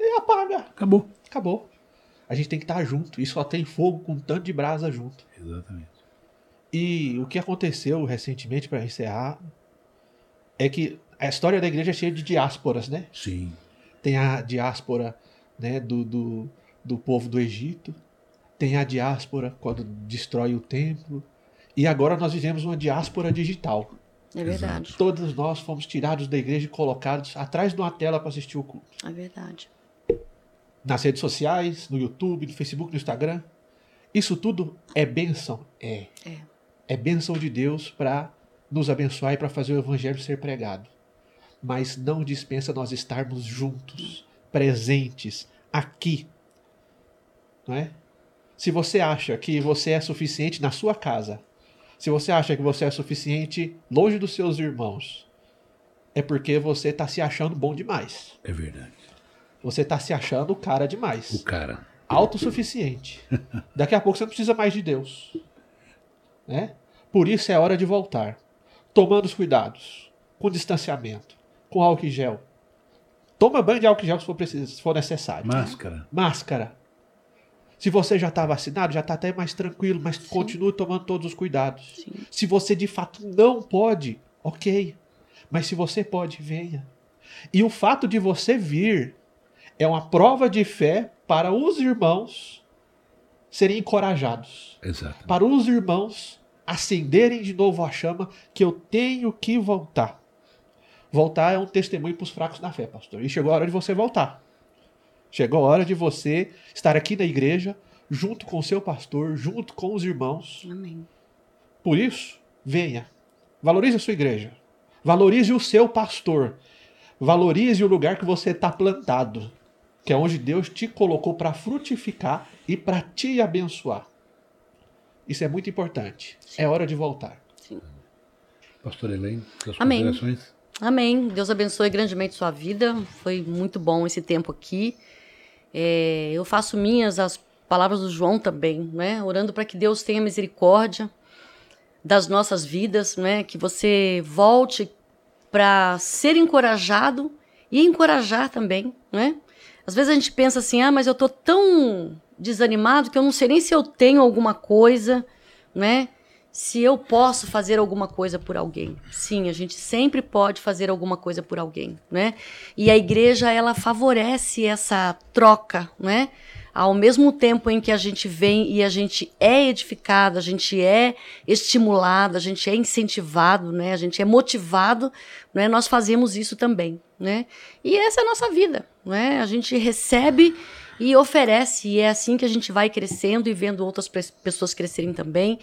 [SPEAKER 3] E apaga.
[SPEAKER 1] Acabou.
[SPEAKER 3] Acabou. A gente tem que estar junto. E só tem fogo com tanto de brasa junto.
[SPEAKER 1] Exatamente.
[SPEAKER 3] E o que aconteceu recentemente, para encerrar, é que a história da igreja é cheia de diásporas, né?
[SPEAKER 1] Sim.
[SPEAKER 3] Tem a diáspora né, do, do, do povo do Egito, tem a diáspora quando destrói o templo, e agora nós vivemos uma diáspora digital.
[SPEAKER 2] É verdade.
[SPEAKER 3] Exato. Todos nós fomos tirados da igreja e colocados atrás de uma tela para assistir o culto.
[SPEAKER 2] É verdade.
[SPEAKER 3] Nas redes sociais, no YouTube, no Facebook, no Instagram. Isso tudo é bênção? É.
[SPEAKER 2] É,
[SPEAKER 3] é bênção de Deus para nos abençoar e para fazer o evangelho ser pregado mas não dispensa nós estarmos juntos, presentes, aqui. Não é? Se você acha que você é suficiente na sua casa, se você acha que você é suficiente longe dos seus irmãos, é porque você está se achando bom demais.
[SPEAKER 1] É verdade.
[SPEAKER 3] Você está se achando o cara demais.
[SPEAKER 1] O cara.
[SPEAKER 3] Autossuficiente. Daqui a pouco você não precisa mais de Deus. Né? Por isso é hora de voltar. Tomando os cuidados, com distanciamento, com álcool em gel. Toma banho de álcool em gel se for, preciso, se for necessário.
[SPEAKER 1] Máscara.
[SPEAKER 3] Máscara. Se você já está vacinado, já está até mais tranquilo, mas Sim. continue tomando todos os cuidados.
[SPEAKER 2] Sim.
[SPEAKER 3] Se você de fato não pode, ok. Mas se você pode, venha. E o fato de você vir é uma prova de fé para os irmãos serem encorajados.
[SPEAKER 1] Exato.
[SPEAKER 3] Para os irmãos acenderem de novo a chama que eu tenho que voltar. Voltar é um testemunho para os fracos na fé, pastor. E chegou a hora de você voltar. Chegou a hora de você estar aqui na igreja, junto com o seu pastor, junto com os irmãos.
[SPEAKER 2] Amém.
[SPEAKER 3] Por isso, venha. Valorize a sua igreja. Valorize o seu pastor. Valorize o lugar que você está plantado, que é onde Deus te colocou para frutificar e para te abençoar. Isso é muito importante. É hora de voltar.
[SPEAKER 1] Pastor Elaine, suas
[SPEAKER 2] Amém.
[SPEAKER 1] considerações?
[SPEAKER 2] Amém. Deus abençoe grandemente sua vida. Foi muito bom esse tempo aqui. É, eu faço minhas as palavras do João também, né? Orando para que Deus tenha misericórdia das nossas vidas, né? Que você volte para ser encorajado e encorajar também, né? Às vezes a gente pensa assim, ah, mas eu tô tão desanimado que eu não sei nem se eu tenho alguma coisa, né? Se eu posso fazer alguma coisa por alguém. Sim, a gente sempre pode fazer alguma coisa por alguém, né? E a igreja ela favorece essa troca, né? Ao mesmo tempo em que a gente vem e a gente é edificado, a gente é estimulado, a gente é incentivado, né? A gente é motivado, né? Nós fazemos isso também, né? E essa é a nossa vida, né? A gente recebe e oferece, e é assim que a gente vai crescendo e vendo outras pessoas crescerem também.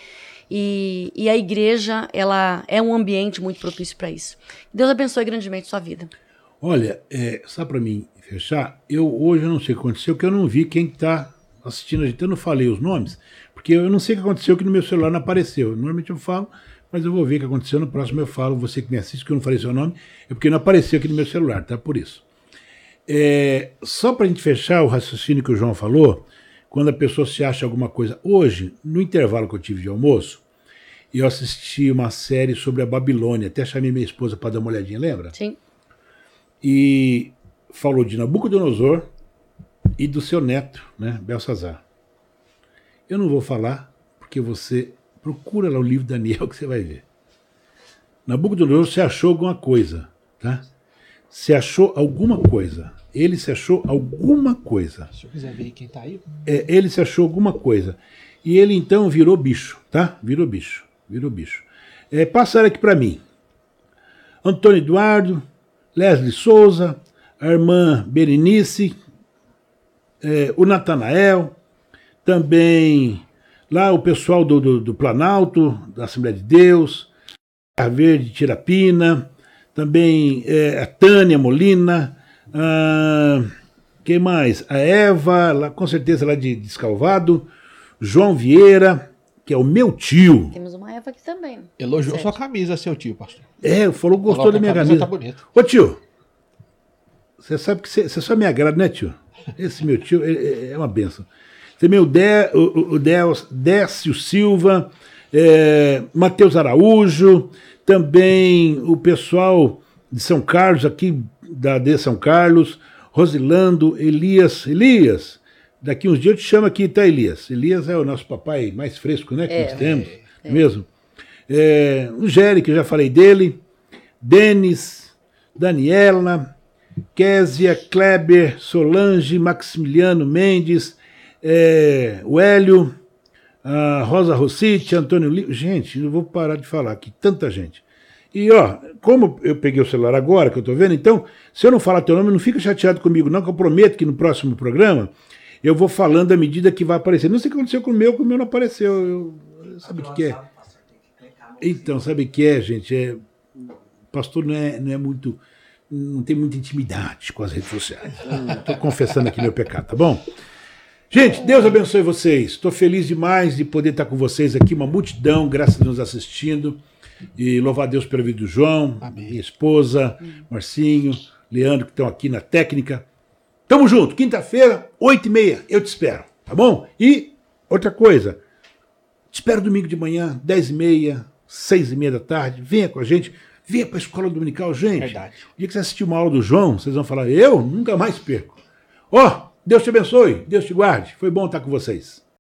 [SPEAKER 2] E, e a igreja, ela é um ambiente muito propício para isso. Deus abençoe grandemente sua vida.
[SPEAKER 1] Olha, é, só para mim fechar, eu hoje eu não sei o que aconteceu, que eu não vi quem está assistindo a gente. Eu não falei os nomes, porque eu não sei o que aconteceu que no meu celular não apareceu. Normalmente eu falo, mas eu vou ver o que aconteceu. No próximo eu falo, você que me assiste, que eu não falei seu nome, é porque não apareceu aqui no meu celular, tá? Por isso. É, só para a gente fechar o raciocínio que o João falou, quando a pessoa se acha alguma coisa. Hoje, no intervalo que eu tive de almoço, eu assisti uma série sobre a Babilônia. Até chamei minha esposa para dar uma olhadinha, lembra?
[SPEAKER 2] Sim.
[SPEAKER 1] E falou de Nabucodonosor e do seu neto, né, Belsazar. Eu não vou falar, porque você procura lá o livro Daniel que você vai ver. Nabucodonosor se achou alguma coisa, tá? Se achou alguma coisa. Ele se achou alguma coisa.
[SPEAKER 3] Se eu quiser ver quem tá aí.
[SPEAKER 1] É, ele se achou alguma coisa. E ele então virou bicho, tá? Virou bicho. Virou bicho. É, passaram aqui para mim. Antônio Eduardo, Leslie Souza, a irmã Berenice, é, o Natanael, também lá o pessoal do, do, do Planalto, da Assembleia de Deus, a Verde Tirapina, também é, a Tânia Molina, ah, quem mais? A Eva, lá, com certeza lá de Descalvado, João Vieira, que é o meu tio.
[SPEAKER 2] Temos uma Eva aqui também.
[SPEAKER 3] Elogiou
[SPEAKER 2] Certo.
[SPEAKER 3] sua camisa, seu tio, pastor.
[SPEAKER 1] É, falou que gostou
[SPEAKER 3] Falou
[SPEAKER 1] da minha
[SPEAKER 3] camisa
[SPEAKER 1] camisa.
[SPEAKER 3] tá bonita.
[SPEAKER 1] Ô tio, você sabe que você só me agrada, né, tio? Esse meu tio é, é uma benção. Também o, Dé, o, o- o Dé- Décio Silva, é, Matheus Araújo, também o pessoal de São Carlos, aqui da de São Carlos, Rosilando, Elias. Elias, daqui uns dias eu te chamo aqui, tá, Elias? Elias é o nosso papai mais fresco, né, que
[SPEAKER 2] É.
[SPEAKER 1] nós temos, mesmo. É, o Géry, que eu já falei dele, Denis, Daniela, Késia, Kleber, Solange, Maximiliano Mendes, é, o Hélio, a Rosa Rossiti, Antônio Lima. Gente, não vou parar de falar aqui, tanta gente. E ó, como eu peguei o celular agora, que eu tô vendo, então, se eu não falar teu nome, não fica chateado comigo, não, que eu prometo que no próximo programa eu vou falando à medida que vai aparecer. Não sei o que aconteceu com o meu, que o meu não apareceu. Eu, sabe o que, que é? Então, sabe o que é, gente? É, pastor não é, não é muito. Não tem muita intimidade com as redes sociais. Estou confessando aqui meu pecado, tá bom? Gente, Deus abençoe vocês. Estou feliz demais de poder estar com vocês aqui, uma multidão, graças a Deus, assistindo. E louvar a Deus pela vida do João,
[SPEAKER 3] Amém.
[SPEAKER 1] minha esposa, Marcinho, Leandro, que estão aqui na técnica. Tamo junto, quinta-feira, oito e meia, eu te espero, tá bom? E outra coisa, te espero domingo de manhã, dez e meia, seis e meia da tarde, venha com a gente, venha para a escola dominical, gente.
[SPEAKER 3] Verdade.
[SPEAKER 1] O dia que você assistir uma aula do João, vocês vão falar, eu nunca mais perco. Ó, Deus te abençoe, Deus te guarde, foi bom estar com vocês.